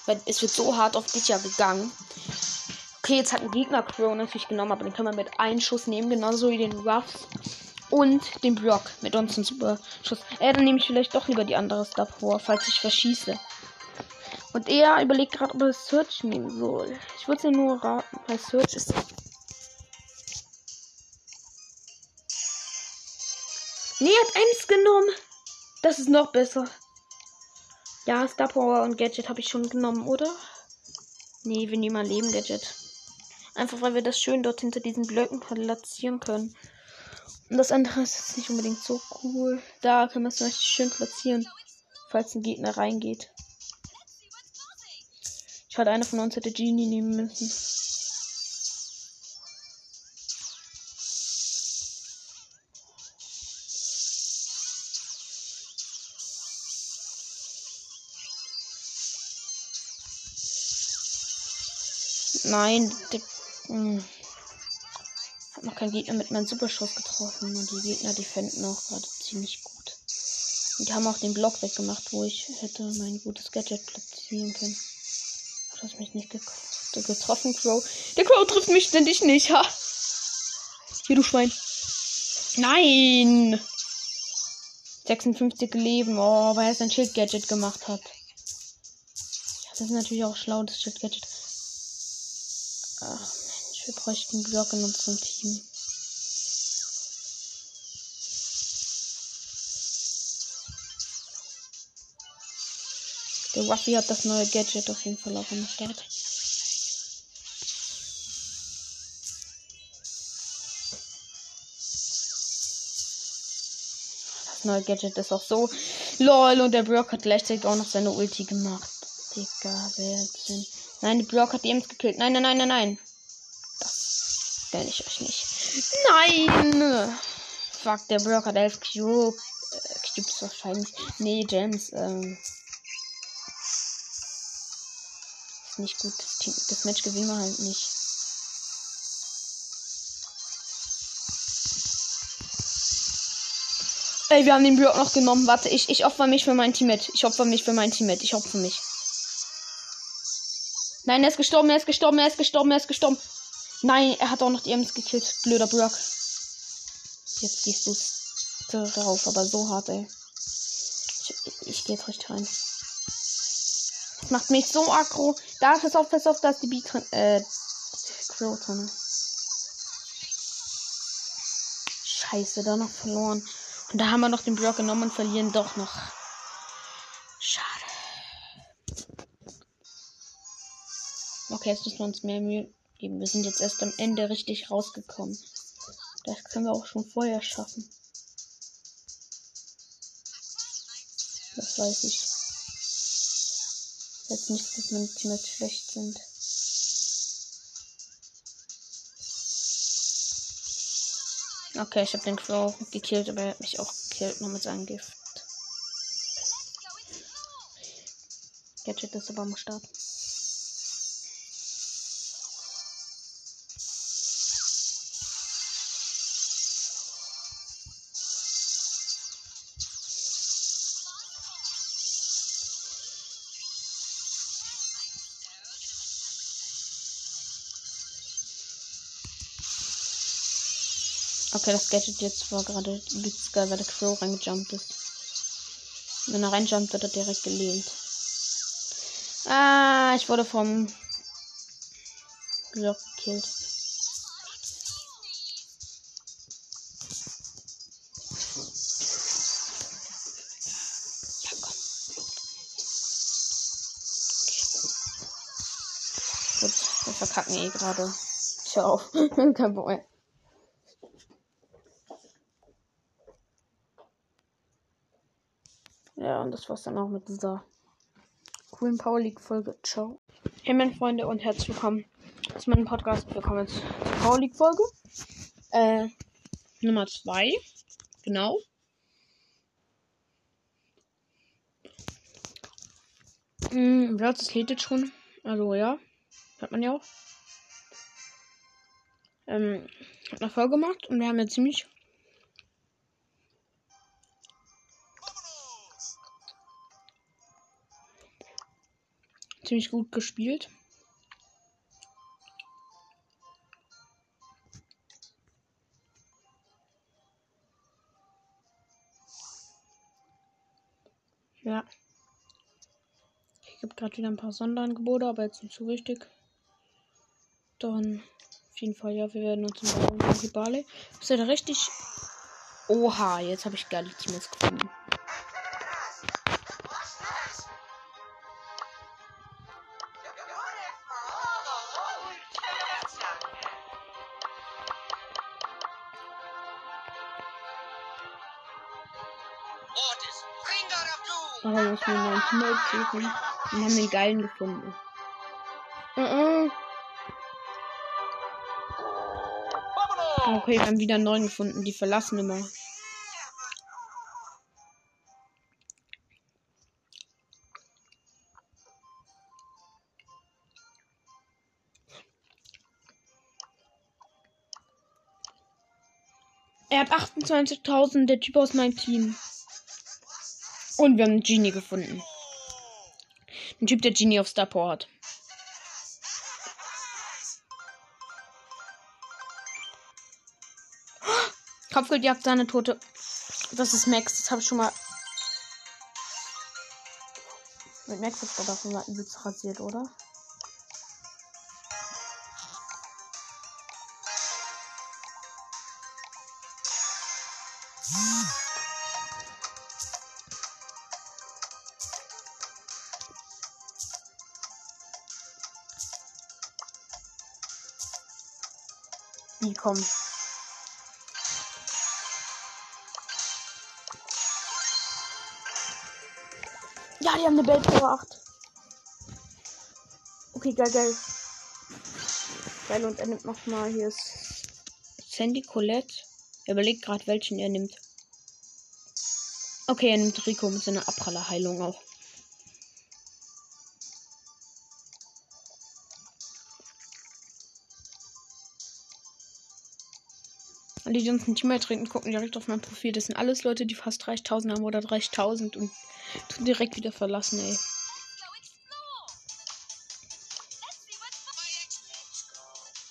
[SPEAKER 1] Weil es wird so hart auf dich ja gegangen. Okay, jetzt hat ein Gegner Crow natürlich genommen, aber den können wir mit einem Schuss nehmen, genauso wie den Ruffs und den Block mit uns ein super Schuss. Äh, dann nehme ich vielleicht doch lieber die andere Star Power, falls ich verschieße. Und er überlegt gerade, ob er Search nehmen soll. Ich würde es ja nur raten, weil Search ist Nee, hat eins genommen. Das ist noch besser. Ja, Star Power und Gadget habe ich schon genommen, oder? Nee, wir nehmen mal Leben Gadget. Einfach weil wir das schön dort hinter diesen Blöcken platzieren können. Und das andere ist jetzt nicht unbedingt so cool. Da können wir es richtig schön platzieren, falls ein Gegner reingeht. Ich hatte einer von uns hätte Genie nehmen müssen. Nein, der, hm. Hab noch keinen Gegner mit meinem Superschuss getroffen und die Gegner defenden auch gerade ziemlich gut. Und die haben auch den Block weggemacht, wo ich hätte mein gutes Gadget platzieren können. Du hast mich nicht getroffen, Crow. Der Crow trifft mich ständig nicht, ha! Hier, du Schwein. Nein! 56 Leben, oh, weil er sein Schild-Gadget gemacht hat. Das ist natürlich auch schlau, das Shit Gadget. Ach wir bräuchten Block in unserem Team. Der Waffi hat das neue Gadget auf jeden Fall auch am Start. Das neue Gadget ist auch so. LOL, und der Brock hat gleichzeitig auch noch seine Ulti gemacht. Digga, wer denn? Nein, der Brock hat die Ems gekillt. Nein, nein, nein, nein, nein. Nenne ich euch nicht. Nein! Fuck, der Brock hat 11 Cube. Äh, Cubes wahrscheinlich. Nee, Gems. Ähm. Ist nicht gut. Das, das Match gewinnen wir halt nicht. Ey, wir haben den Block noch genommen. Warte, ich, ich opfer mich für mein Team mit. Ich opfer mich für mein Team mit. Ich opfer mich. Nein, er ist gestorben, er ist gestorben, er ist gestorben, er ist gestorben. Nein, er hat auch noch die Ems gekillt. Blöder Brock. Jetzt gehst du drauf, aber so hart, ey. Ich, ich gehe jetzt richtig rein. Das macht mich so aggro. Da, pass auf, pass auf, da ist die Beat. Äh, Crow drin. Scheiße, da noch verloren. Und da haben wir noch den Block genommen und verlieren doch noch. Schade. Okay, jetzt müssen wir uns mehr Mühe geben. Wir sind jetzt erst am Ende richtig rausgekommen. Das können wir auch schon vorher schaffen. Das weiß ich. Jetzt nicht, dass meine Teammates schlecht sind. Okay, ich habe den Crow gekillt, aber er hat mich auch gekillt, nur mit seinem Gift. Gadget ist aber am Start. Okay, das Gadget jetzt war gerade übelst geil, weil der Crow reingejumpt ist. Wenn er reinjumpt, wird er direkt gelehnt. Ah, ich wurde vom Block gekillt. Gut, wir verkacken eh gerade. Ciao. Kein Bock mehr. Ja, und das war's dann auch mit dieser coolen Power League Folge. Ciao. Hey meine Freunde und herzlich willkommen zu meinem Podcast. Wir kommen jetzt zur Power League Folge. Äh, Nummer 2. Genau. Hm, das lädt jetzt schon. Also ja. Hat man ja auch. Ähm, hat eine Folge gemacht und wir haben jetzt ziemlich ziemlich gut gespielt. Ja. Ich gibt gerade wieder ein paar Sonderangebote, aber jetzt nicht so wichtig. Dann auf jeden Fall, ja, wir werden uns im Bale. Ist ja richtig. Oha, jetzt habe ich geile Teams gefunden. Suchen. Wir haben den geilen gefunden. Uh -uh. Okay, wir haben wieder einen neuen gefunden. Die verlassen immer. Er hat 28.000, der Typ aus meinem Team. Und wir haben einen Genie gefunden. Ein Typ, der Genie auf Star Power hat. Kopfgeldjagd, seine Tote. Das ist Max. Das habe ich schon mal. Mit Max ist er mal übelst rasiert, oder? Eine Bell Power 8. Okay, geil, geil. Geil, und er nimmt nochmal hier ist Sandy Colette. Er überlegt gerade, welchen er nimmt. Okay, er nimmt Rico mit seiner Abprallerheilung auch. Alle, die uns ein Team trinken, gucken direkt auf mein Profil. Das sind alles Leute, die fast 30.000 haben oder 30.000 und tun direkt wieder verlassen, ey.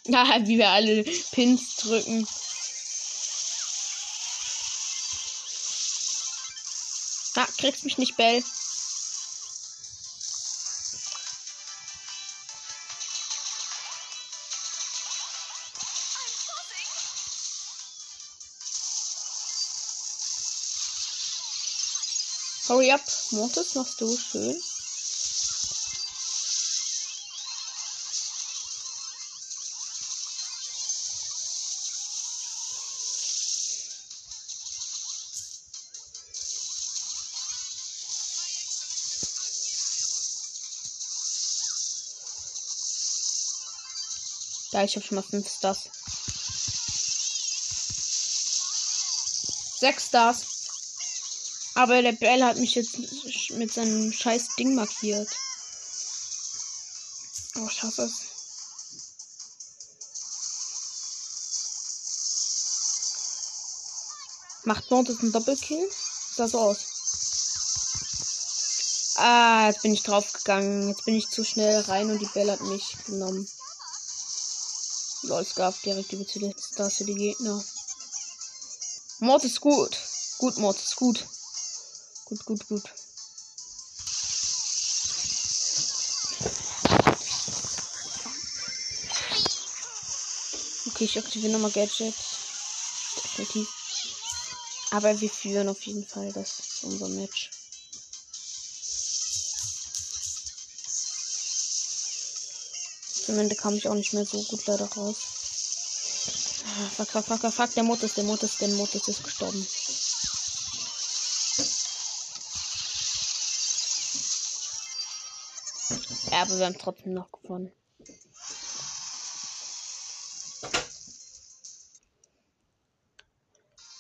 [SPEAKER 1] Ja, wie wir alle Pins drücken. Ah, kriegst mich nicht, Bell. Hurry up. Mortis machst du schön. Ja, ich habe schon mal 5 Stars. 6 Stars. Aber der Bell hat mich jetzt mit seinem scheiß Ding markiert. Oh, ich hasse es. Macht Mortis einen Doppelkill? Sah so aus. Ah, jetzt bin ich draufgegangen. Jetzt bin ich zu schnell rein und die Bell hat mich genommen. Lol, es gab direkt über zu Stars für die Gegner. Mord ist gut. Gut, Mord ist gut. Gut, gut, gut. Okay, ich aktiviere nochmal Gadget. Definitiv. Aber wir führen auf jeden Fall. Das unser Match. Am Ende kam ich auch nicht mehr so gut leider raus. Ah, fuck, fuck, fuck, fuck, der Mut ist, der Mut ist, der Mut ist gestorben. Ja, aber wir haben trotzdem noch gewonnen.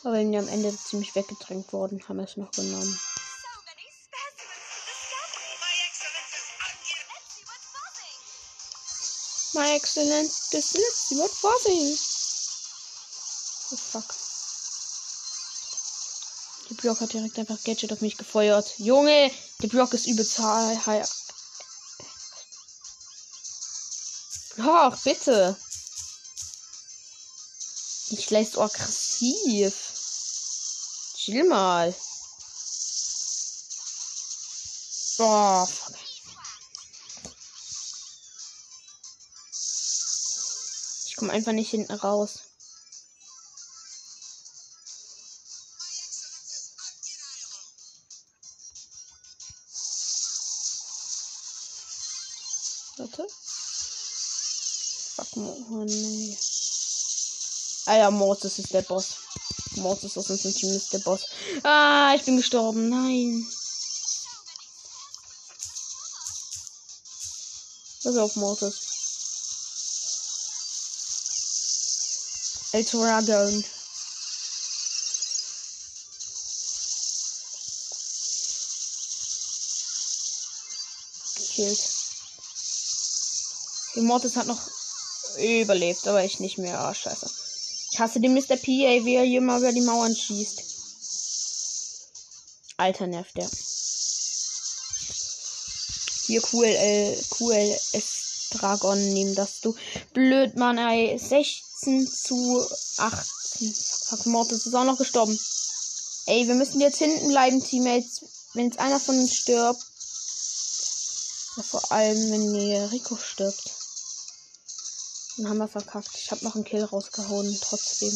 [SPEAKER 1] Aber wir sind ja am Ende ziemlich weggedrängt worden, haben es noch genommen. My excellent, das letzte Wort vorsehen. Oh fuck. Die Block hat direkt einfach Gadget auf mich gefeuert. Junge, der Block ist übelst high. Ach, bitte. Nicht gleich so aggressiv. Chill mal. Boah, fuck. Ich komme einfach nicht hinten raus. Oh nee. Ah ja, Mortis ist der Boss. Mortis aus unserem Team ist der Boss. Ah, ich bin gestorben. Nein. Pass auf, Mortis. El Dragon. Gekillt. Die Mortis hat noch überlebt, aber ich nicht mehr. Ah, scheiße. Ich hasse den Mr. P, ey, wie er hier mal über die Mauern schießt. Alter nervt der. Hier QL, QLS Dragon nehmen das du. Blöd, Mann, ey. 16 zu 18. Fuck, Mortis ist auch noch gestorben. Ey, wir müssen jetzt hinten bleiben, Teammates. Wenn jetzt einer von uns stirbt. Vor allem, wenn Rico stirbt. Dann haben wir verkackt. Ich habe noch einen Kill rausgehauen, trotzdem.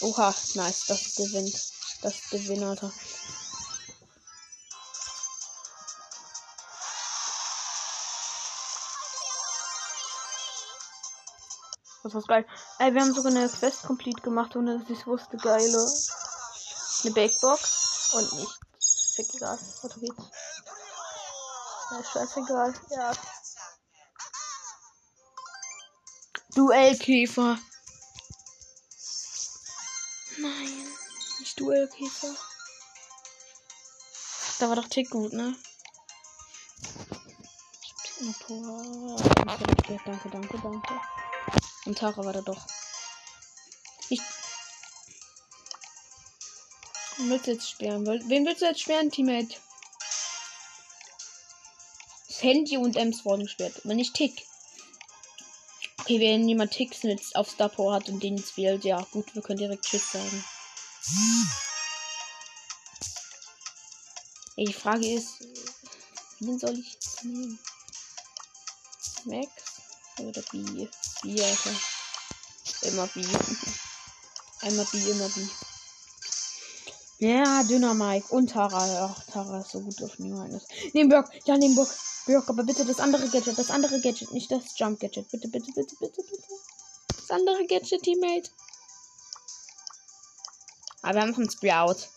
[SPEAKER 1] Oha, nice, das gewinnt. Das ist Gewinn, Alter. Das war geil. Ey, wir haben sogar eine Quest complete gemacht, ohne dass ich wusste. Geile. Eine Bakebox und nicht. Fick egal. Geht's. Ja, scheißegal. Ja. Duellkäfer. Nein. Nicht Duellkäfer. Da war doch Tick gut, ne? Danke, danke, danke, danke. Und Tara war da doch. Ich. Willst du jetzt sperren? Wen willst du jetzt sperren, Teammate? Sandy und Ems wurden gesperrt, aber nicht Tick. Okay, wenn jemand Ticks jetzt auf Star hat und den jetzt ja gut, wir können direkt Tschüss sagen. Die Frage ist, wen soll ich jetzt nehmen? Max oder B? B, Alter. Immer B. Einmal B, immer B. Ja, dünner Mike und Tara. Ach, Tara ist so gut auf niemanden. Nehmen Bock. Ja, nehmen Bock. Brock, aber bitte das andere Gadget, das andere Gadget, nicht das Jump Gadget. Bitte, bitte, bitte, bitte, bitte. Das andere Gadget, Teammate. Aber wir haben noch einen Sprout.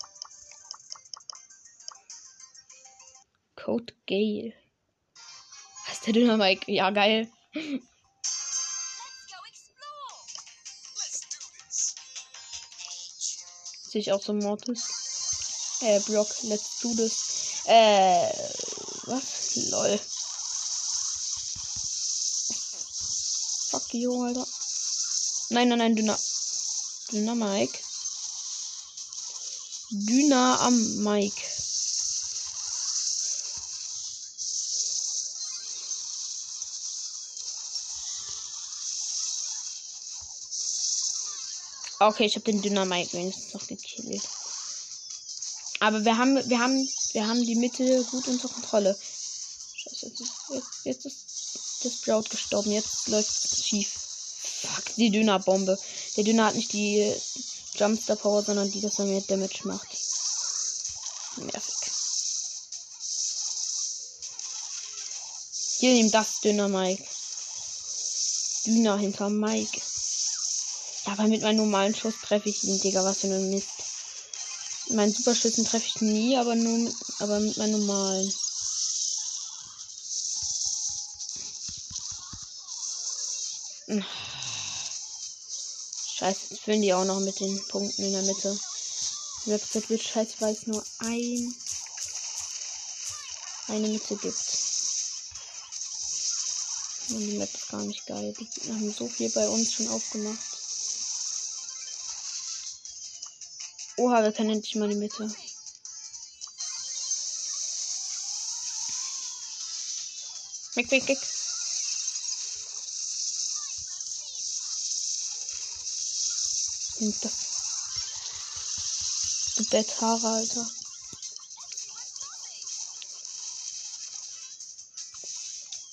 [SPEAKER 1] Code Gale. Was ist der Dynamike? Ja, geil. Sehe ich auch so Mortis. Äh, Brock, let's do this. Äh, was? Lol. Fuck you, Alter. Nein, nein, nein, Dünner. Dünner Mike. Dünner am Mike. Okay, ich habe den Dynamite wenigstens noch gekillt. Aber wir haben, wir haben, wir haben die Mitte gut unter Kontrolle. Jetzt ist, jetzt, jetzt ist das Sprout gestorben. Jetzt läuft es schief. Fuck, die Dünnerbombe. Der Dünner hat nicht die Jumpster Power, sondern die, dass er mehr Damage macht. Nervig. Hier nimm das Dünner Mike. Dünner hinter Mike. Aber mit meinem normalen Schuss treffe ich ihn, Digga. Was für ein Mist. Meinen Superschützen treffe ich nie, aber nur mit, aber mit meinem normalen. Scheiße, jetzt füllen die auch noch mit den Punkten in der Mitte. Website wird scheiße, weil es nur ein eine Mitte gibt. Und die Map ist gar nicht geil. Die haben so viel bei uns schon aufgemacht. Oha, wir können endlich mal die Mitte. Weg, weg, weg. Nimmt das. Du Betthaare, Alter.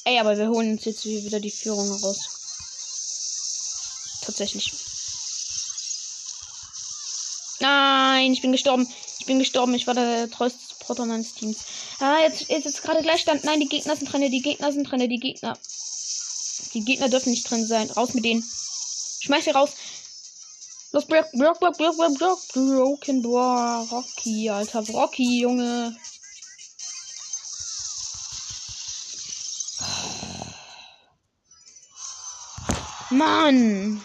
[SPEAKER 1] Ey, aber wir holen uns jetzt wieder die Führung raus. Tatsächlich. Nein, ich bin gestorben. Ich bin gestorben. Ich war der treueste Supporter meines Teams. Ah, jetzt, jetzt ist gerade Gleichstand. Nein, die Gegner sind drin. Die Gegner sind drin. Die Gegner. Die Gegner dürfen nicht drin sein. Raus mit denen. Schmeiß sie raus. Los, Brock, Brock, Brock, Brock, Brock, Brock. Broken Boah, Rocky, Alter. Rocky, Junge. Mann.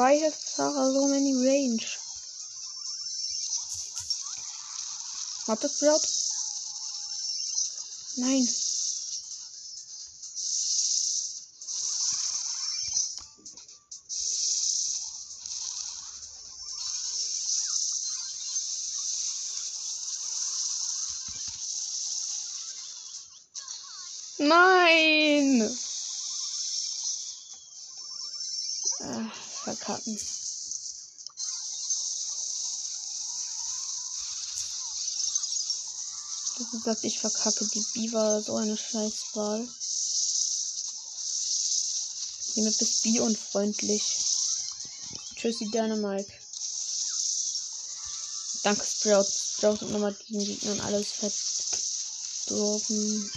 [SPEAKER 1] Why has Sarah so many range? Hat das Sprout? Nein. Nein! Verkacken. Das gesagt, ich verkacke die Biber so eine Scheißwahl. Hiermit bist bi unfreundlich. Tschüssi, Dynamite. Danke, Sprout. Sprout und nochmal den Gegnern alles verdorben.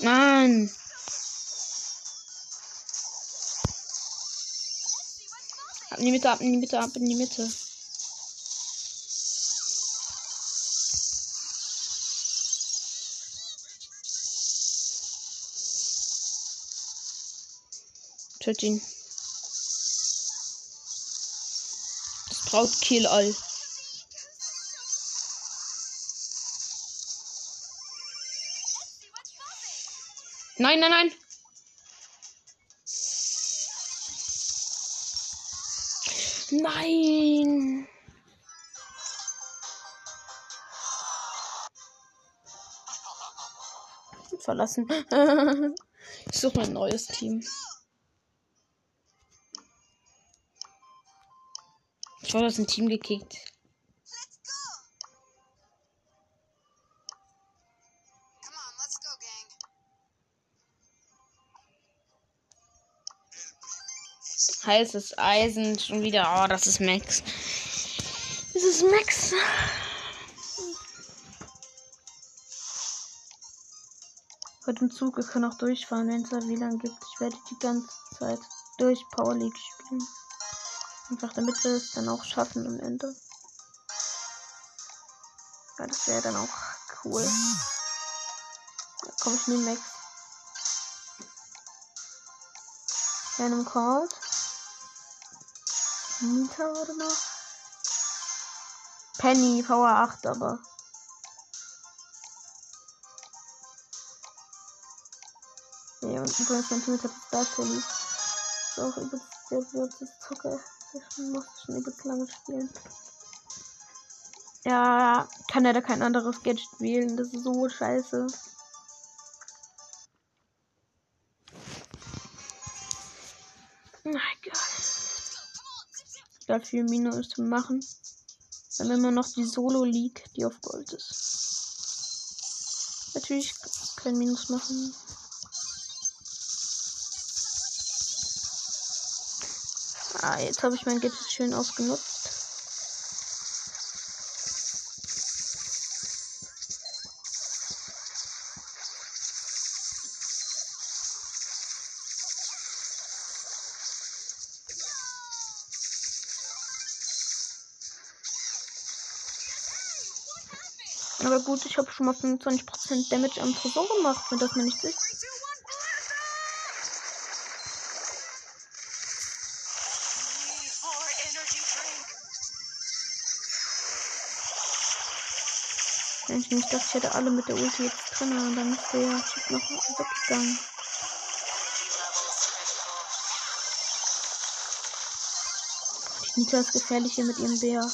[SPEAKER 1] Mann! In die Mitte, ab in die Mitte, ab in die Mitte. Töt ihn. Das braucht Kill all. Nein, nein, nein. Nein. Verlassen. ich suche ein neues Team. Ich wurde aus dem Team gekickt. Heißes Eisen schon wieder. Oh, das ist Max. Das ist Max. Heute im Zug, ich kann auch durchfahren, wenn es da WLAN gibt. Ich werde die ganze Zeit durch Power League spielen. Einfach damit wir es dann auch schaffen am Ende. Ja, das wäre dann auch cool. Da komme ich nie Max. Einem Call. Nita oder noch? Penny, Power 8, aber. Ja, und übrigens mein Team hat Star Penny. Ist auch übelst der würzes Zucker. Der muss schon übelst lange spielen. Ja, kann er da kein anderes Gadget wählen. Das ist so scheiße. Egal viel Minus machen. Dann immer noch die Solo League, die auf Gold ist. Natürlich kein Minus machen. Ah, jetzt habe ich mein Gadget schön ausgenutzt. Aber gut, ich habe schon mal 25% Damage am Tresor gemacht, wenn das mir nicht ist. Ich nicht dachte, ich hätte alle mit der Ulti jetzt drin und dann ist der Typ noch weggegangen. Die Nita ist gefährlich hier mit ihrem Bär.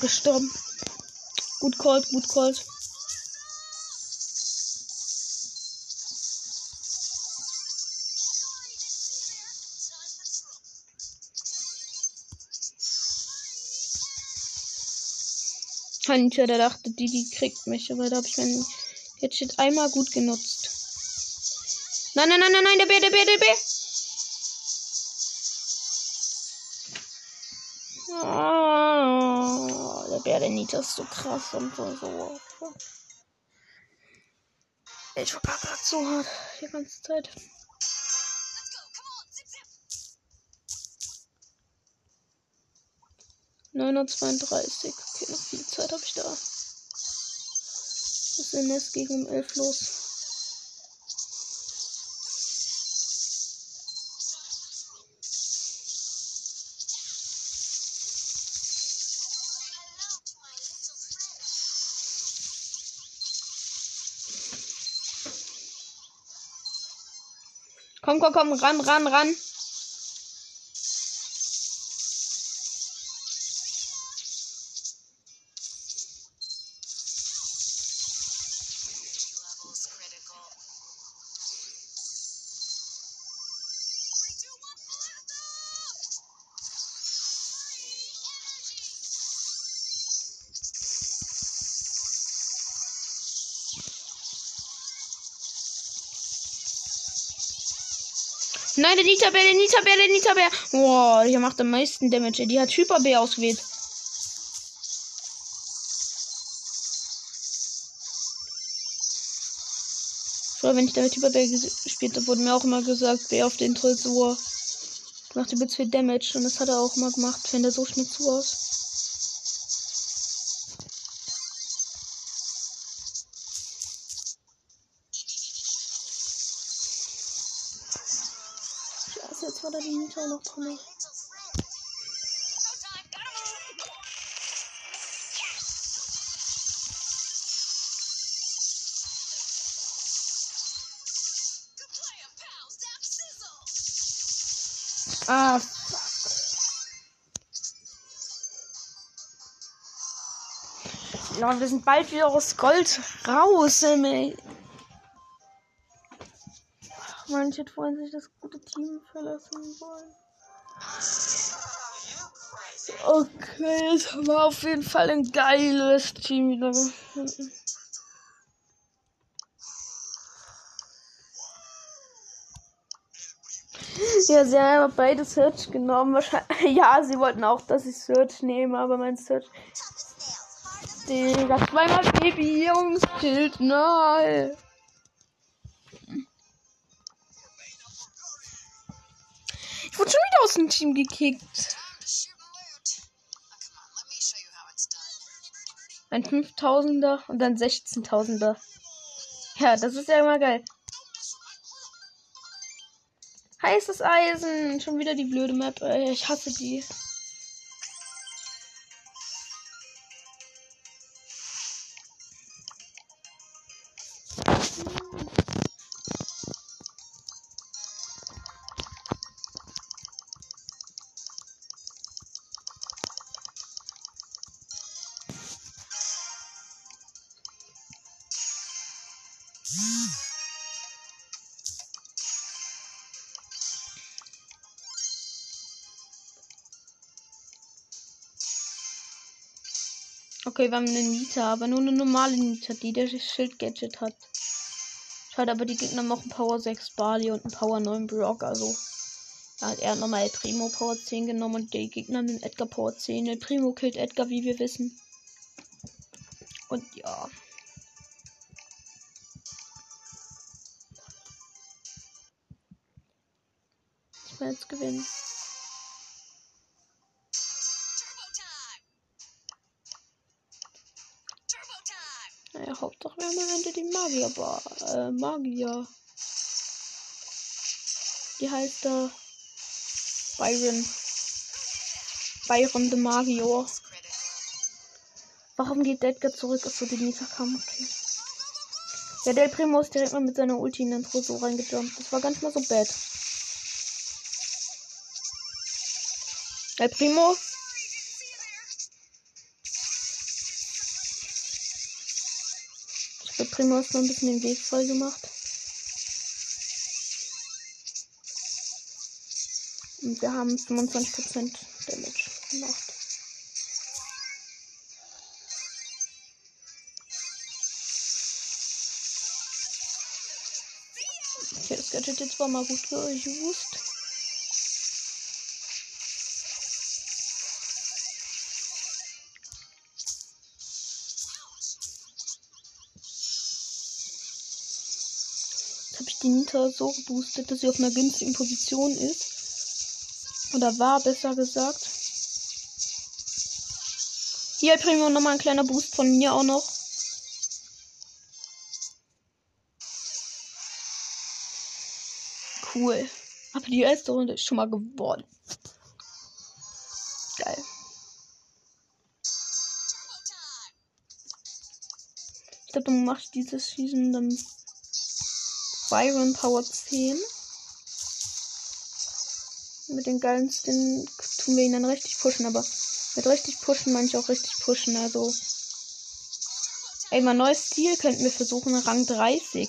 [SPEAKER 1] Ach, abgestorben. Gut called, gut called. Hunter, der dachte, die, die kriegt mich, aber da habe ich mein Gadget einmal gut genutzt. Nein, nein, nein, nein, nein, der Bär, der Bär, der Bär. Oh, Bär der Nita ist so krass und so. Ich verkacke so hart die ganze Zeit. Neunhundertzweiunddreißig. Okay, noch viel Zeit habe ich da. Das Nest gegen um elf los. Komm, komm, komm, ran, ran, ran. Nein, der Nita-Bär, der Nita-Bär, der Nita-Bär. Boah, der macht am meisten Damage. Die hat Hyper-Bär ausgewählt. Früher, wenn ich damit Hyper-Bär gespielt habe, wurde mir auch immer gesagt, Bär auf den Tresor. Macht übelst viel Damage. Und das hat er auch mal gemacht, wenn der so schnell zu aus. Da die Nita noch drin. Ah, fuck. Ja, wir sind bald wieder aus Gold raus, ey. Manche wollen sich das gute Team verlassen wollen. Okay, haben wir auf jeden Fall ein geiles Team wieder gefunden. Ja, sie haben beide Search genommen. Wahrscheinlich. Ja, sie wollten auch, dass ich Search nehme, aber mein Search. Digga, zweimal Baby, Jungs, chillt, nein. Team gekickt. Ein 5000er und dann 16.000er. Ja, das ist ja immer geil. Heißes Eisen. Schon wieder die blöde Map. Ich hasse die. Okay, wir haben eine Nita, aber nur eine normale Nita, die das Schild-Gadget hat. Schade, aber die Gegner machen Power 6 Bali und einen Power 9 Brock, also. Ja, er hat nochmal El Primo Power 10 genommen und die Gegner den Edgar Power 10. El Primo killt Edgar, wie wir wissen. Und ja. Ich will jetzt gewinnen. Naja, Hauptsache wir haben am Ende die Magierbar. Äh, Magier. Die heißt da Byron. Byron the Magier. Warum geht Edgar zurück? Achso, die Nita kam. Okay. Ja, Del Primo ist direkt mal mit seiner Ulti in den Tresor reingejumpt. Das war nicht mal so bad. Del Primo Primo hat mal ein bisschen den Weg voll gemacht. Und wir haben 25% Damage gemacht. Okay, das Gadget jetzt war mal gut geused. Nita so geboostet, dass sie auf einer günstigen Position ist. Oder war, besser gesagt. Hier, Primo, nochmal ein kleiner Boost von mir auch noch. Cool. Aber die erste Runde ist schon mal geworden. Geil. Ich glaube, dann mache ich dieses Season dann Byron Power 10. Mit den geilen Skin tun wir ihn dann richtig pushen, aber mit richtig pushen meine ich auch richtig pushen. Also. Ey, mein neues Ziel könnten wir versuchen, Rang 30.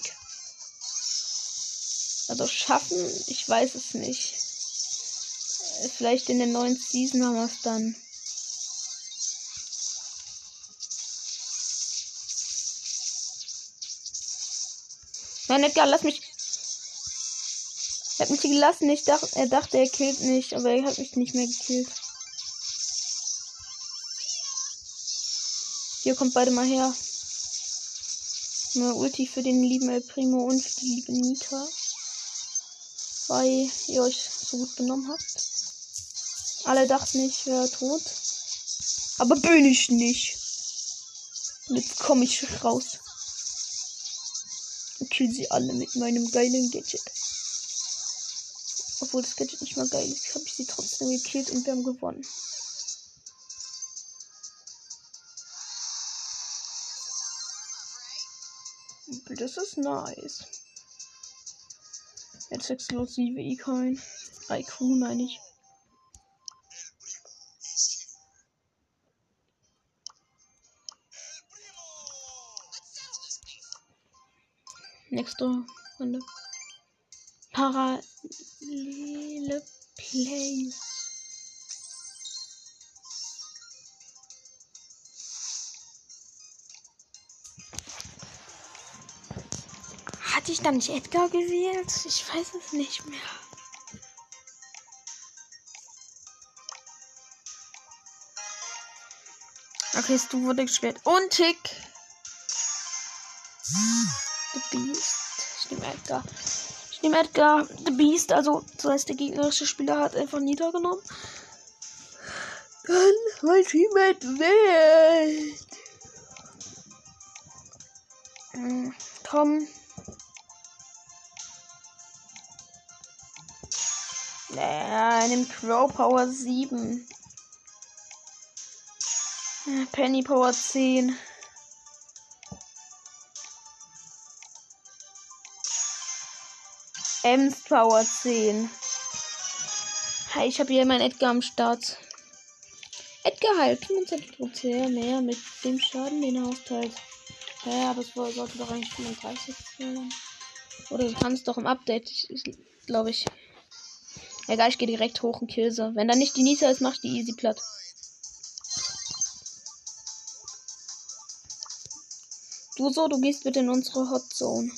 [SPEAKER 1] Also schaffen, ich weiß es nicht. Äh, vielleicht in der neuen Season haben wir es dann. Nein, Edgar, lass mich. Er hat mich gelassen. Ich dachte, er dachte, er killt mich, aber er hat mich nicht mehr gekillt. Hier kommt beide mal her. Eine Ulti für den lieben El Primo und für die liebe Nita. Weil ihr euch so gut benommen habt. Alle dachten, ich wäre tot. Aber bin ich nicht. Jetzt komme ich raus. Kill sie alle mit meinem geilen Gadget. Obwohl das Gadget nicht mal geil ist, habe ich sie trotzdem gekillt und wir haben gewonnen. Das ist nice. Jetzt exklusive E-Coin. IQ meine ich. Nächste Runde. Parallele Plays. Hatte ich dann nicht Edgar gewählt? Ich weiß es nicht mehr. Okay, Stu wurde gespielt. Und Tick. Edgar. Ich nehme Edgar. The Beast. Also, das heißt, der gegnerische Spieler hat einfach niedergenommen. Dann mein Teammate wählt. Hm, Tom. Er nimmt Crow Power 7. Penny Power 10. Ems Power 10. Hey, ich habe hier meinen Edgar am Start. Edgar heilt 25% mehr mit dem Schaden, den er austeilt. Ja, aber es sollte doch eigentlich 35 sein. Oder du kannst doch im Update, glaube ich. Egal, ich gehe direkt hoch und kill sie. Wenn da nicht die Nisa ist, mach ich die easy platt. Du so, du gehst bitte in unsere Hot Zone.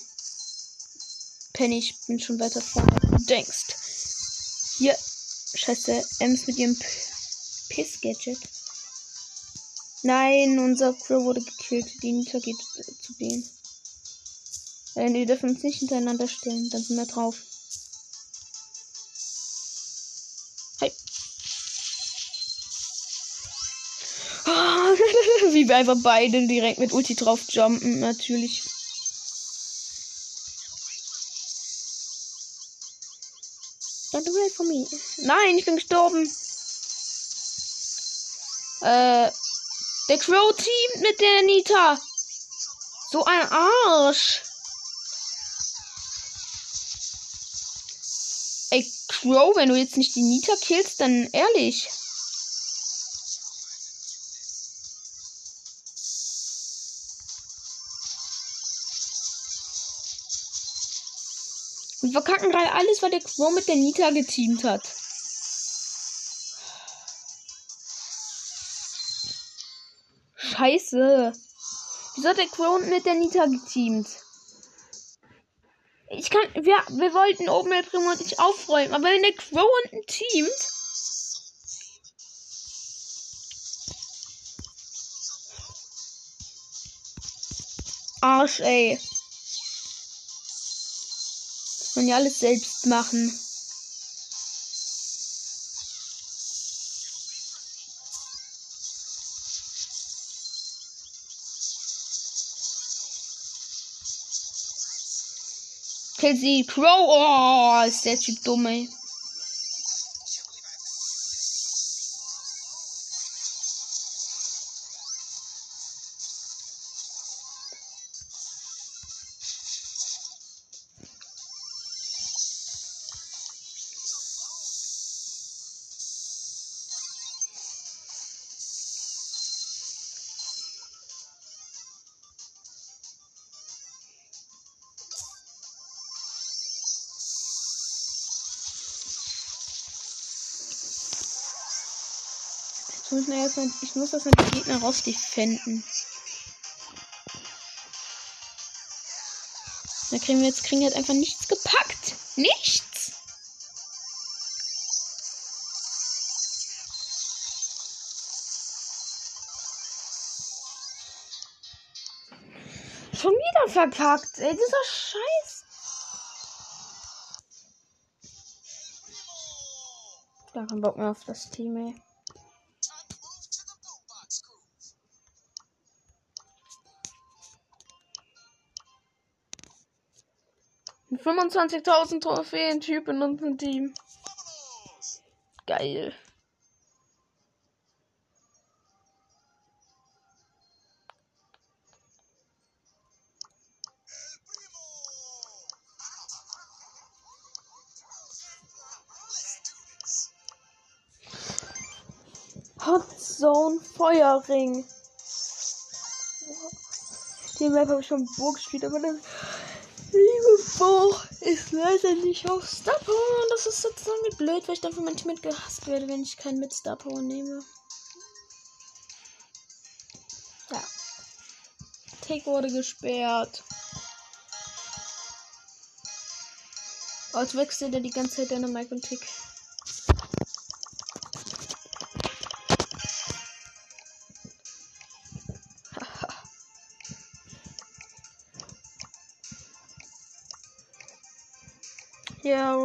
[SPEAKER 1] Penny, ich bin schon weiter vorne. Du denkst. Hier. Scheiße, Ems mit ihrem Piss-Gadget. Nein, unser Crow wurde gekillt. Die Nita geht zu denen. Äh, die dürfen uns nicht hintereinander stellen. Dann sind wir drauf. Wie wir einfach beide direkt mit Ulti drauf jumpen, natürlich. Don't away from me. Nein, ich bin gestorben. Äh, der Crow teamt mit der Nita. So ein Arsch. Ey, Crow, wenn du jetzt nicht die Nita killst, dann ehrlich. Verkacken gerade alles, weil der Quo mit der Nita geteamt hat. Scheiße. Wieso hat der Quo mit der Nita geteamt? Ich kann. Wir, wir wollten oben El Primo und ich aufräumen, aber wenn der Quo unten teamt. Arsch, ey. Man ja alles selbst machen. Kill sie. Crow. Oh, ist der Typ dumm, ey. Mir erstmal, ich muss das mit den Gegner raus defenden. Da kriegen wir jetzt kriegen wir jetzt einfach nichts gepackt. Nichts. Schon wieder verkackt. Ey, dieser Scheiß. Gar keinen Bock mehr auf das Team, ey. 25.000 Trophäen-Typ in unserem Team. Geil. Hot Zone Feuerring. Den Map habe ich schon Burg gespielt, aber das Buch ist leider nicht auf Star das ist irgendwie blöd, weil ich dann von meinem Team gehasst werde, wenn ich keinen mit Star Power nehme. Ja. Tick wurde gesperrt. Als wechselt er die ganze Zeit deine Mike und Tick.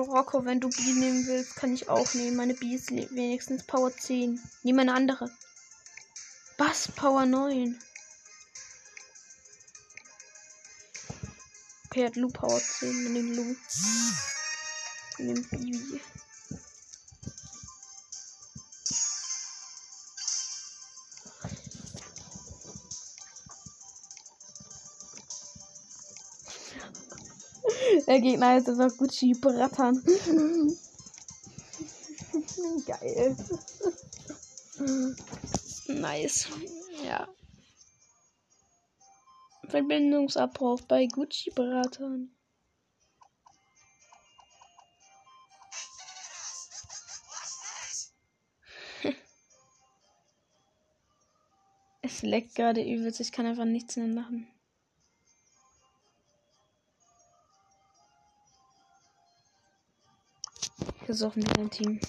[SPEAKER 1] Rocco, wenn du B nehmen willst, kann ich auch nehmen. Meine B ist wenigstens Power 10. Nimm eine andere. Bass Power 9. Okay, hat Lu Power 10. Wir nehmen Lu. Wir nehmen Der Gegner heißt einfach Gucci Brattern. Geil. nice. Ja. Verbindungsabbruch bei Gucci Beratern. es leckt gerade übelst. Ich kann einfach nichts mehr machen. Versuchen wir ein Team.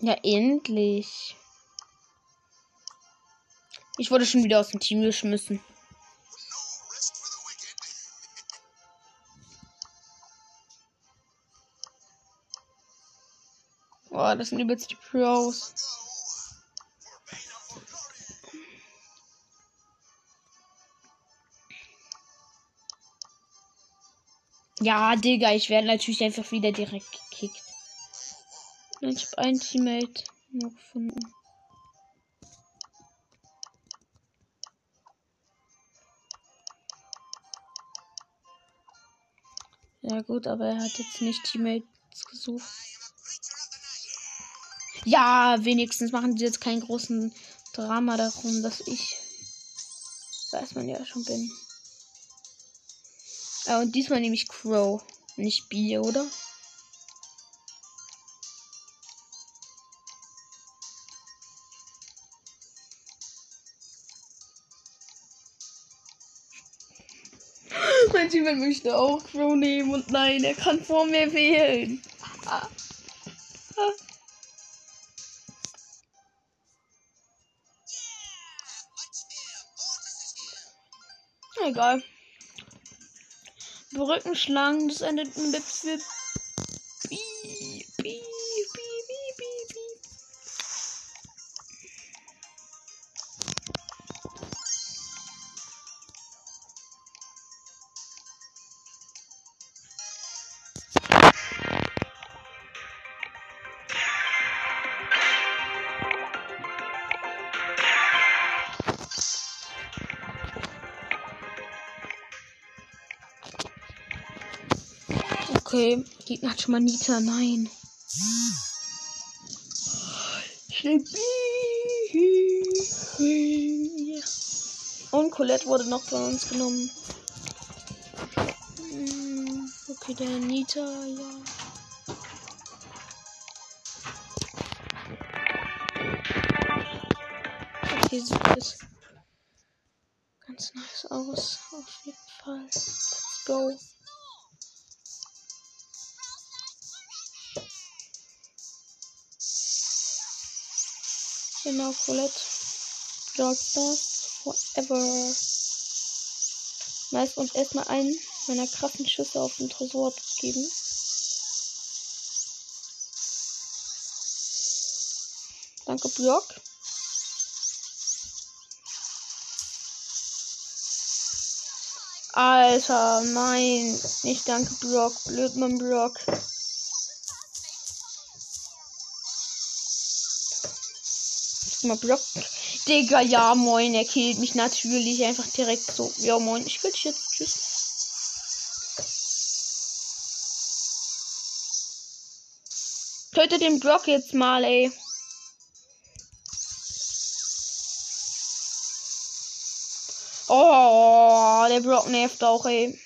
[SPEAKER 1] Ja, endlich. Ich wurde schon wieder aus dem Team geschmissen. Oh, das sind übelst die Pros. Ja, Digga, ich werde natürlich einfach wieder direkt gekickt. Ich habe ein Teammate noch gefunden. Ja gut, aber er hat jetzt nicht Teammates gesucht. Ja, wenigstens machen sie jetzt keinen großen Drama darum, dass ich weiß man ja schon bin. Ja, und diesmal nehme ich Crow, nicht B, oder? mein Team möchte auch Crow nehmen und nein, er kann vor mir wählen. Ah. Ah. Egal. Brückenschlangen, das endet mit Flip. Piep, Okay, Gegner hat schon mal Nita, nein. Und Colette wurde noch von uns genommen. Hm, Okay, der Nita, ja. Okay, sieht das ganz nice aus. Auf jeden Fall. Genau, Colette. Darkstars forever. Nice und erstmal einen meiner krassen Schüsse auf den Tresor geben. Danke, Block. Alter, nein. Nicht danke, Block. Blöd, mein Block. Mal Block. Digga, ja, moin. Er killt mich natürlich einfach direkt so. Ja, moin. Ich will dich jetzt. Tschüss. Töte den Block jetzt mal, ey. Oh, der Block nervt auch, ey.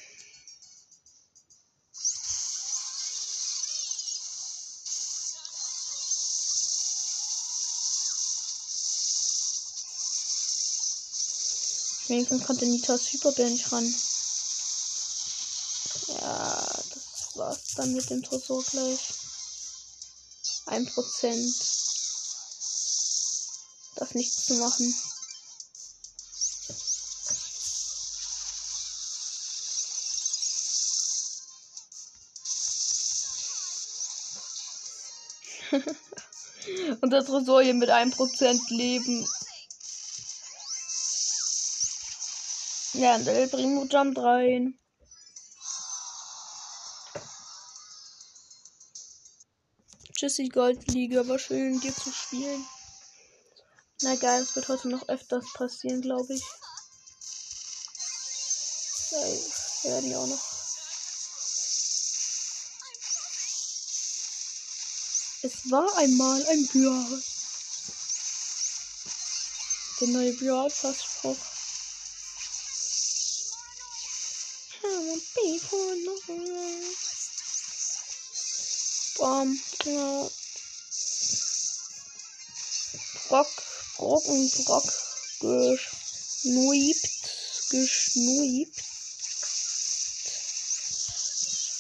[SPEAKER 1] Wenigstens konnte Nitas Hyperbär nicht ran. Ja, das war's dann mit dem Tresor gleich. Ein Prozent. Das nichts zu machen. Und das Tresor hier mit einem Prozent Leben. Ja, und El Primo jumpt rein. Tschüssi Goldliga, war schön dir zu spielen. Na geil, es wird heute noch öfters passieren, glaube ich. Ja, ich werde die auch noch. Es war einmal ein Brawl. Der neue Brawl Bam, ja. Brock, Brock und Brock geschnuipt, geschnuipt.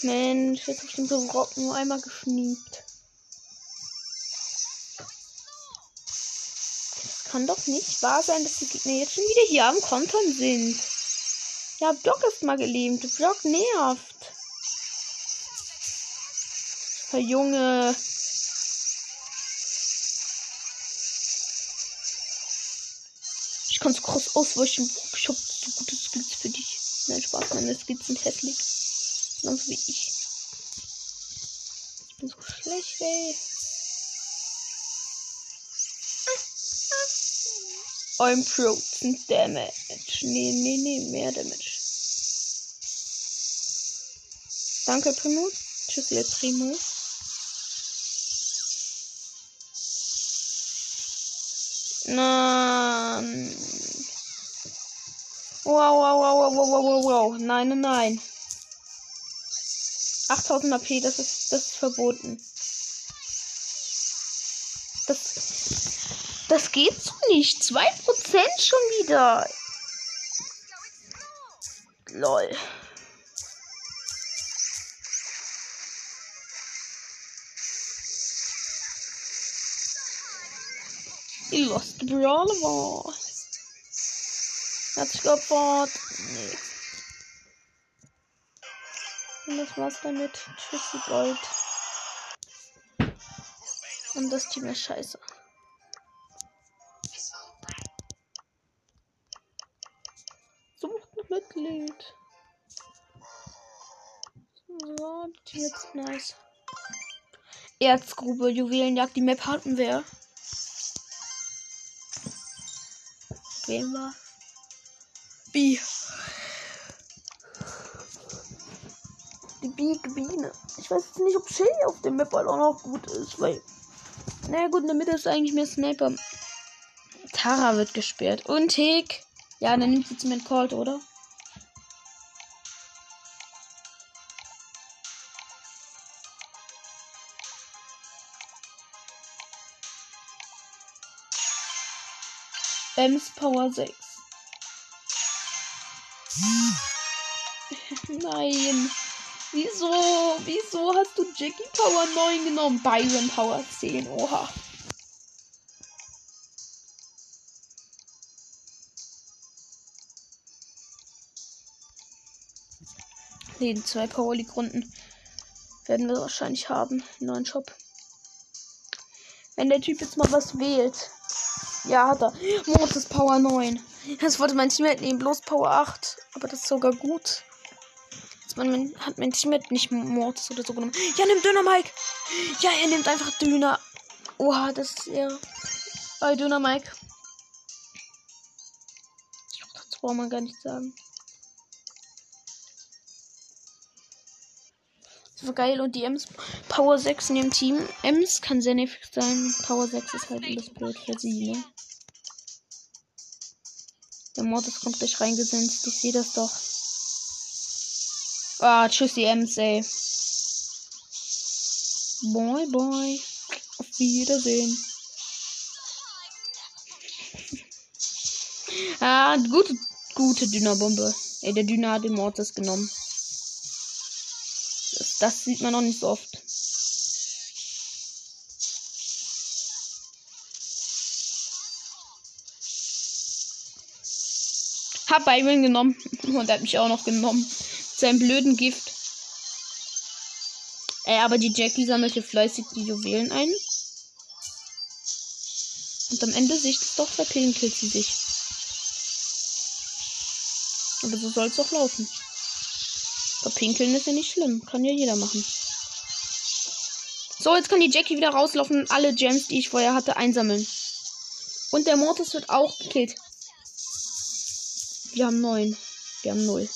[SPEAKER 1] Mensch, jetzt bestimmt so Brock nur einmal geschniept. Das kann doch nicht wahr sein, dass die Gegner jetzt schon wieder hier am Kontern sind. Ja, Block ist mal gelähmt. Block nervt. Herr Junge. Ich kann es cross ausweichen. Ich hab so gute Skills für dich. Nein, Spaß, meine Skills sind hässlich. Genauso wie ich. Ich bin so schlecht, ey. I'm Protein Damage. Nee, nee, nee, mehr Damage. Danke, Primo. Tschüss, ihr Primo. Nein. Wow, wow, wow, wow, wow, wow, wow, wow. Nein, nein, nein. 8000 AP, das ist, das ist verboten. Das, das geht so nicht. 2% schon wieder. Lol. Die Lost Brawler war. Hat sich geopfert. Nee. Und das war's damit. Tschüssi Gold. Und das Team ist scheiße. Sucht ein Mitglied. So, die ist nice. Erzgrube, Juwelenjagd, die Map hatten wir. Wen war? B. Die Biene. Ich weiß jetzt nicht, ob Shelly auf dem Map auch noch gut ist, weil. Naja, gut, in der Mitte ist eigentlich mehr Sniper. Tara wird gesperrt. Und Tick. Ja, dann nimmt sie zum Cold, oder? Ems Power 6. Nein. Wieso? Wieso hast du Jackie Power 9 genommen? Byron Power 10. Oha. Den zwei Power League Runden werden wir wahrscheinlich haben. Neuen Shop. Wenn der Typ jetzt mal was wählt. Ja, hat er. Mortis Power 9. Das wollte mein Teammate nehmen, bloß Power 8. Aber das ist sogar gut. Jetzt man, hat mein Teammate nicht Mortis oder so genommen. Ja, nimmt Döner Mike. Ja, er nimmt einfach Döner. Oha, das ist ja. Bei Döner Mike. Das braucht man gar nicht sagen. So geil. Und die Ems Power 6 in dem Team. Ems kann sehr nervig sein. Power 6 ist halt ein bisschen blöd für sie, ne? Der Mortis kommt gleich reingesenzt. Ich sehe das doch. Ah, tschüss, die Ems, ey. Boy, boy. Auf Wiedersehen. ah, gute, gute Dünnerbombe. Ey, der Dünner hat den Mortis genommen. Das, sieht man noch nicht so oft. Hab Byron genommen. Und er hat mich auch noch genommen. Sein blöden Gift. Äh, aber die Jackie sammelte fleißig die Juwelen ein. Und am Ende sich doch verpinkelt sie sich. Aber so soll es auch laufen. Verpinkeln ist ja nicht schlimm. Kann ja jeder machen. So, jetzt kann die Jackie wieder rauslaufen und alle Gems, die ich vorher hatte, einsammeln. Und der Mortis wird auch gekillt. Wir haben neun. Wir haben null.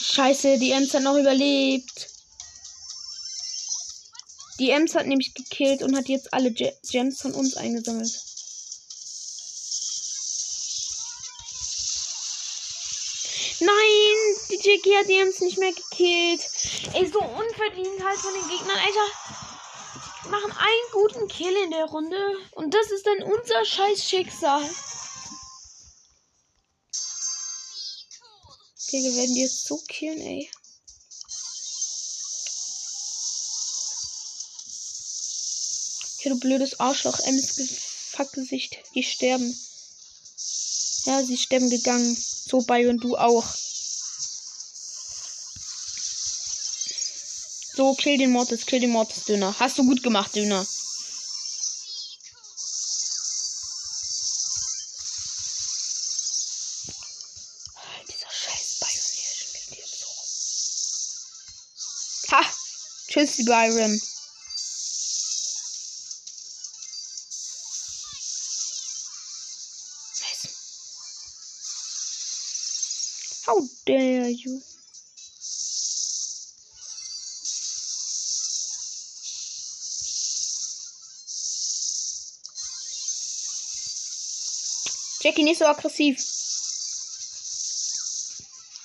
[SPEAKER 1] Scheiße, die Ems hat noch überlebt. Die Ems hat nämlich gekillt und hat jetzt alle Gems von uns eingesammelt. Jackie hat Ems nicht mehr gekillt. Ey, so unverdient halt von den Gegnern, Alter. Machen einen guten Kill in der Runde. Und das ist dann unser scheiß Schicksal. Okay, wir werden die jetzt so killen, ey. Ja, du blödes Arschloch. Ems Fuckgesicht. Die sterben. Ja, sie sterben gegangen. So, Byron, du auch. So, kill den Mortis, kill den Mortis, Döner. Hast du gut gemacht, Döner. Tschüss, Byron. Jackie, nicht so aggressiv.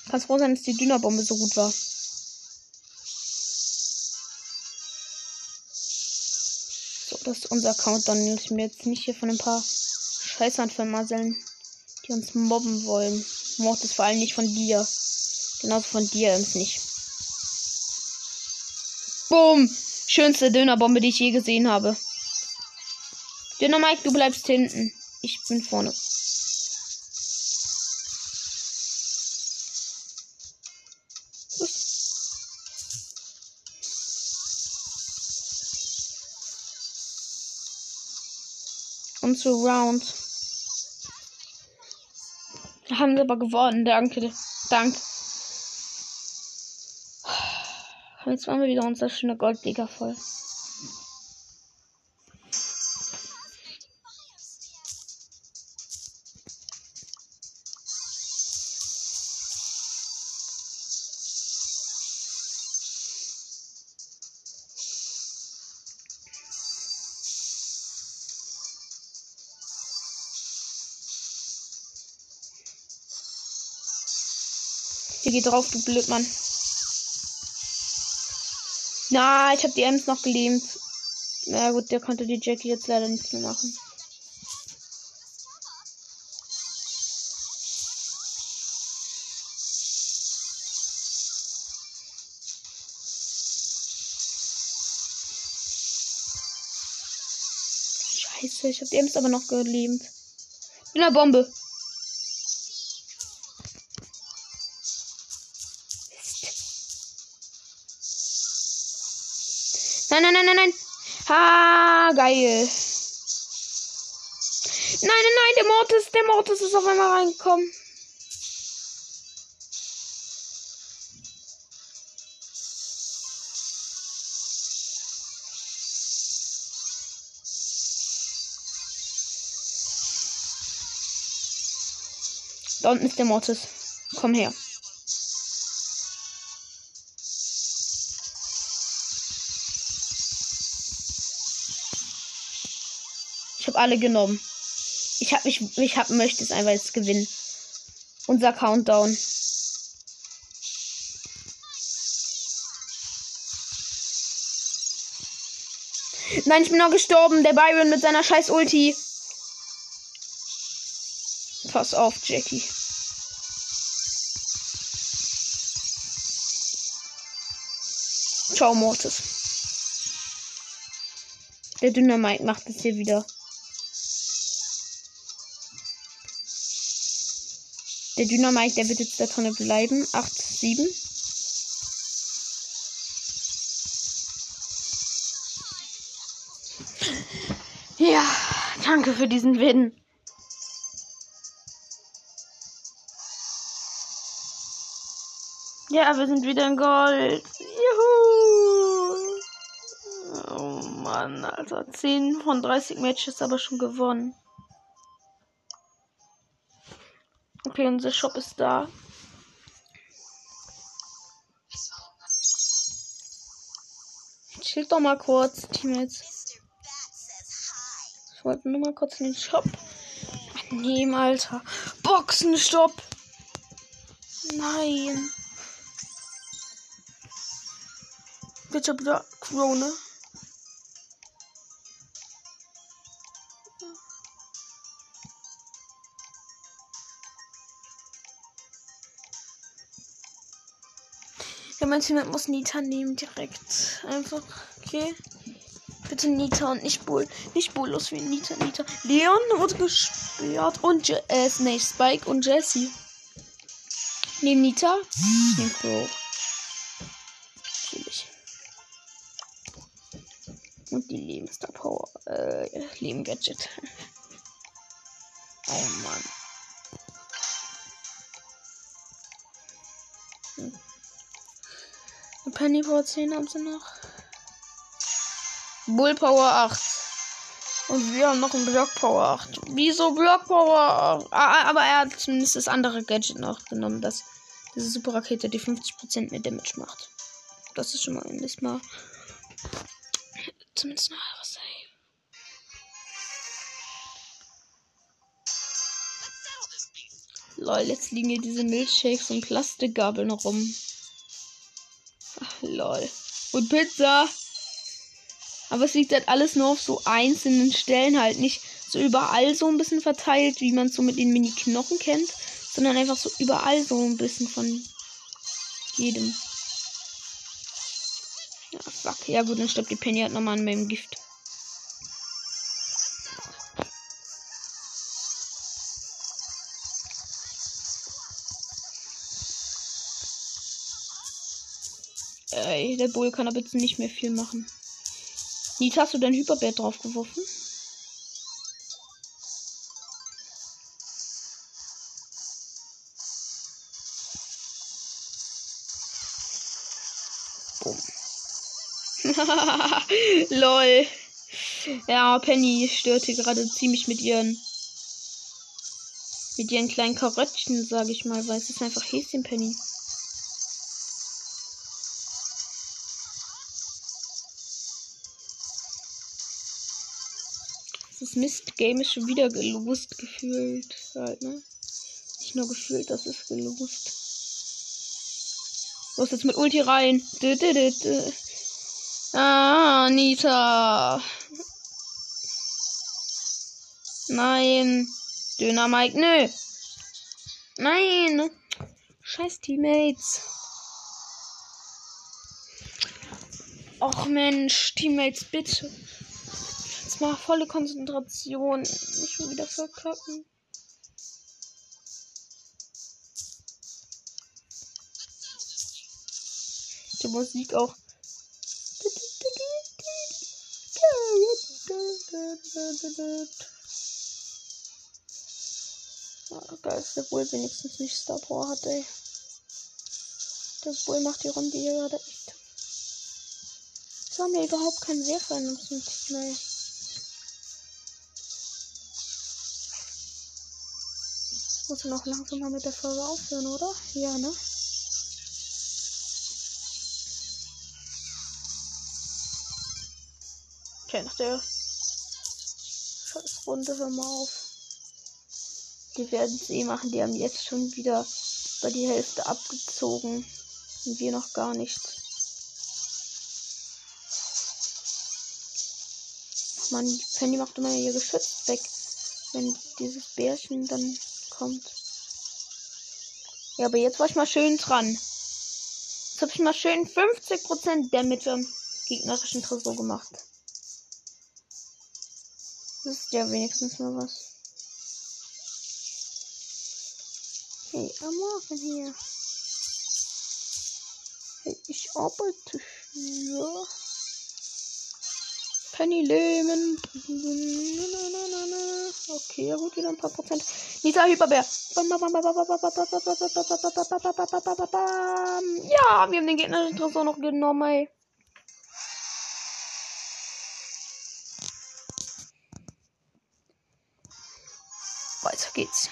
[SPEAKER 1] Kannst froh sein, dass die Dünnerbombe so gut war. So, das ist unser Countdown. Ich mir jetzt nicht hier von ein paar Scheißern vermasseln, die uns mobben wollen. Mord ist vor allem nicht von dir. Genauso von dir ist nicht. Boom! Schönste Dönerbombe, die ich je gesehen habe. Döner Mike, du bleibst hinten. Ich bin vorne. Unsere Round. Haben wir aber gewonnen. Danke. Dank. Jetzt waren wir wieder unser schöner Golddigger voll. Geht drauf, du Blödmann. Na, ich habe die Ems noch gelähmt. Na gut, der konnte die Jackie jetzt leider nichts mehr machen. Scheiße, ich habe die Ems aber noch gelähmt. In der Bombe. Nein, nein, nein, nein, nein. Ha, geil. Nein, nein, nein, der Mortis, der Mortis ist auf einmal reingekommen. Da unten ist der Mortis. Komm her. Alle genommen. Ich habe mich, ich hab, möchte es einfach jetzt gewinnen. Unser Countdown. Nein, ich bin noch gestorben. Der Byron mit seiner scheiß Ulti. Pass auf, Jackie. Ciao, Mortis. Der Dynamite macht es hier wieder. Der Dynamite, der wird jetzt da drin bleiben. 8, 7. Ja, danke für diesen Win. Ja, wir sind wieder in Gold. Juhu! Oh Mann, Alter. 10 von 30 Matches aber schon gewonnen. Okay, unser Shop ist da. Chill doch mal kurz, Teammates. Ich wollte nur mal kurz in den Shop nehmen, Alter. Boxenstopp! Nein. Bitte wieder Krone. Mein Team muss Nita nehmen direkt. Einfach. Okay. Bitte Nita und nicht Bull. Nicht Bulllos wie Nita, Nita. Leon wurde gesperrt. Und Je äh, nee, Spike und Jesse. Nehmen Nita. Ich nehme Pro. Natürlich. Und die Lebensstar Power. Äh, Leben Gadget. Oh Mann. Power 10 haben sie noch. Bull Power 8. Und wir haben noch einen Block Power 8. Wieso Block Power 8? Ah, aber er hat zumindest das andere Gadget noch genommen, das diese Super Rakete, die 50% mehr Damage macht. Das ist schon mal endlich mal. Zumindest noch was sei. Lol, jetzt liegen hier diese Milchshakes und Plastikgabeln rum. Lol. Und Pizza. Aber es liegt halt alles nur auf so einzelnen Stellen halt. Nicht so überall so ein bisschen verteilt, wie man es so mit den Mini-Knochen kennt. Sondern einfach so überall so ein bisschen von jedem. Ja, fuck. Ja gut, dann stirbt die Penny halt nochmal an meinem Gift. der Bull kann aber jetzt nicht mehr viel machen. Nita, hast du dein Hyperbär draufgeworfen? Lol. Ja, Penny störte gerade ziemlich mit ihren mit ihren kleinen Karöttchen, sage ich mal, weil es ist einfach Häschen Penny. Das Mist-Game ist schon wieder gelost gefühlt. Halt, ne? Nicht nur gefühlt, das ist gelost. Los jetzt mit Ulti rein. Dö, dö, dö, dö. Ah, Nita. Nein. Döner Mike, nö. Nein. Scheiß Teammates. Och Mensch, Teammates, bitte. Mal volle Konzentration. Nicht schon wieder verkacken. Die Musik auch. Ah, geil, dass der Bull wenigstens nicht Star Power hat, ey. Der Bull macht die Runde hier gerade echt. Es haben ja überhaupt keinen in unserem Team, ey. Muss noch langsam mal mit der Folge aufhören, oder? Ja, ne? Okay, nach der Scheiß Runde hör mal auf. Die werden es eh machen. Die haben jetzt schon wieder bei die Hälfte abgezogen. Und wir noch gar nichts. Man, Penny macht immer ihr Geschütz weg, wenn dieses Bärchen dann kommt. Ja, aber jetzt war ich mal schön dran. Jetzt habe ich mal schön 50% Damage am gegnerischen Tresor gemacht. Das ist ja wenigstens mal was. Hey, am Morgen hier. Hey, ich arbeite für Penny Lehman. Okay, er holt wieder ein paar Prozent. Nisa Hyperbär. Ja, wir haben den gegnerischen Tresor noch genommen, ey. Weiter geht's.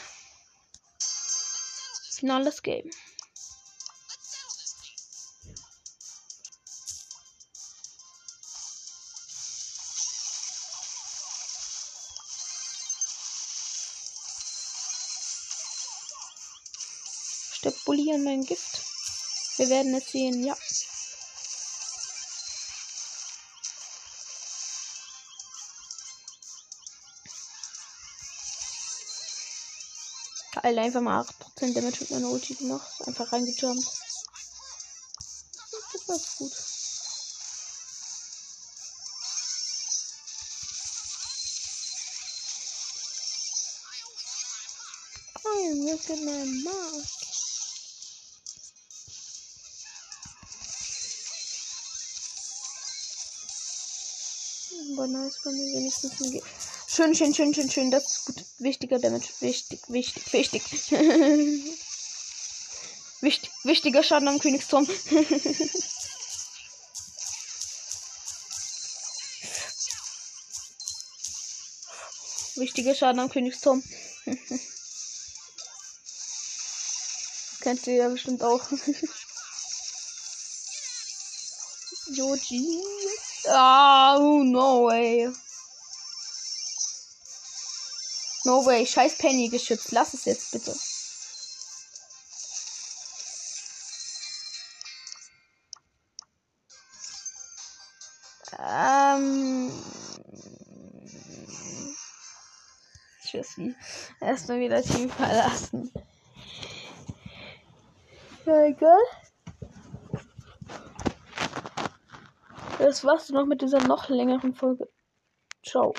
[SPEAKER 1] Finales Game. Bulli an mein Gift? Wir werden es sehen, ja. Geil, einfach mal 8% Damage mit meiner Ulti gemacht. Einfach reingejumpt. Das war gut. Look at my mark. Aber nice, wenn wir wenigstens Schön, schön, schön, schön, schön. Das ist gut. Wichtiger Damage. Wichtig, wichtig, wichtig. Wicht, wichtiger Schaden am Königsturm. wichtiger Schaden am Königsturm. Kennt ihr ja bestimmt auch. Joji. Oh, no way. No way. Scheiß Penny geschützt. Lass es jetzt bitte. Ähm. Tschüssi. Erstmal wieder Team verlassen. Ja, egal. Das war's noch mit dieser noch längeren Folge. Ciao.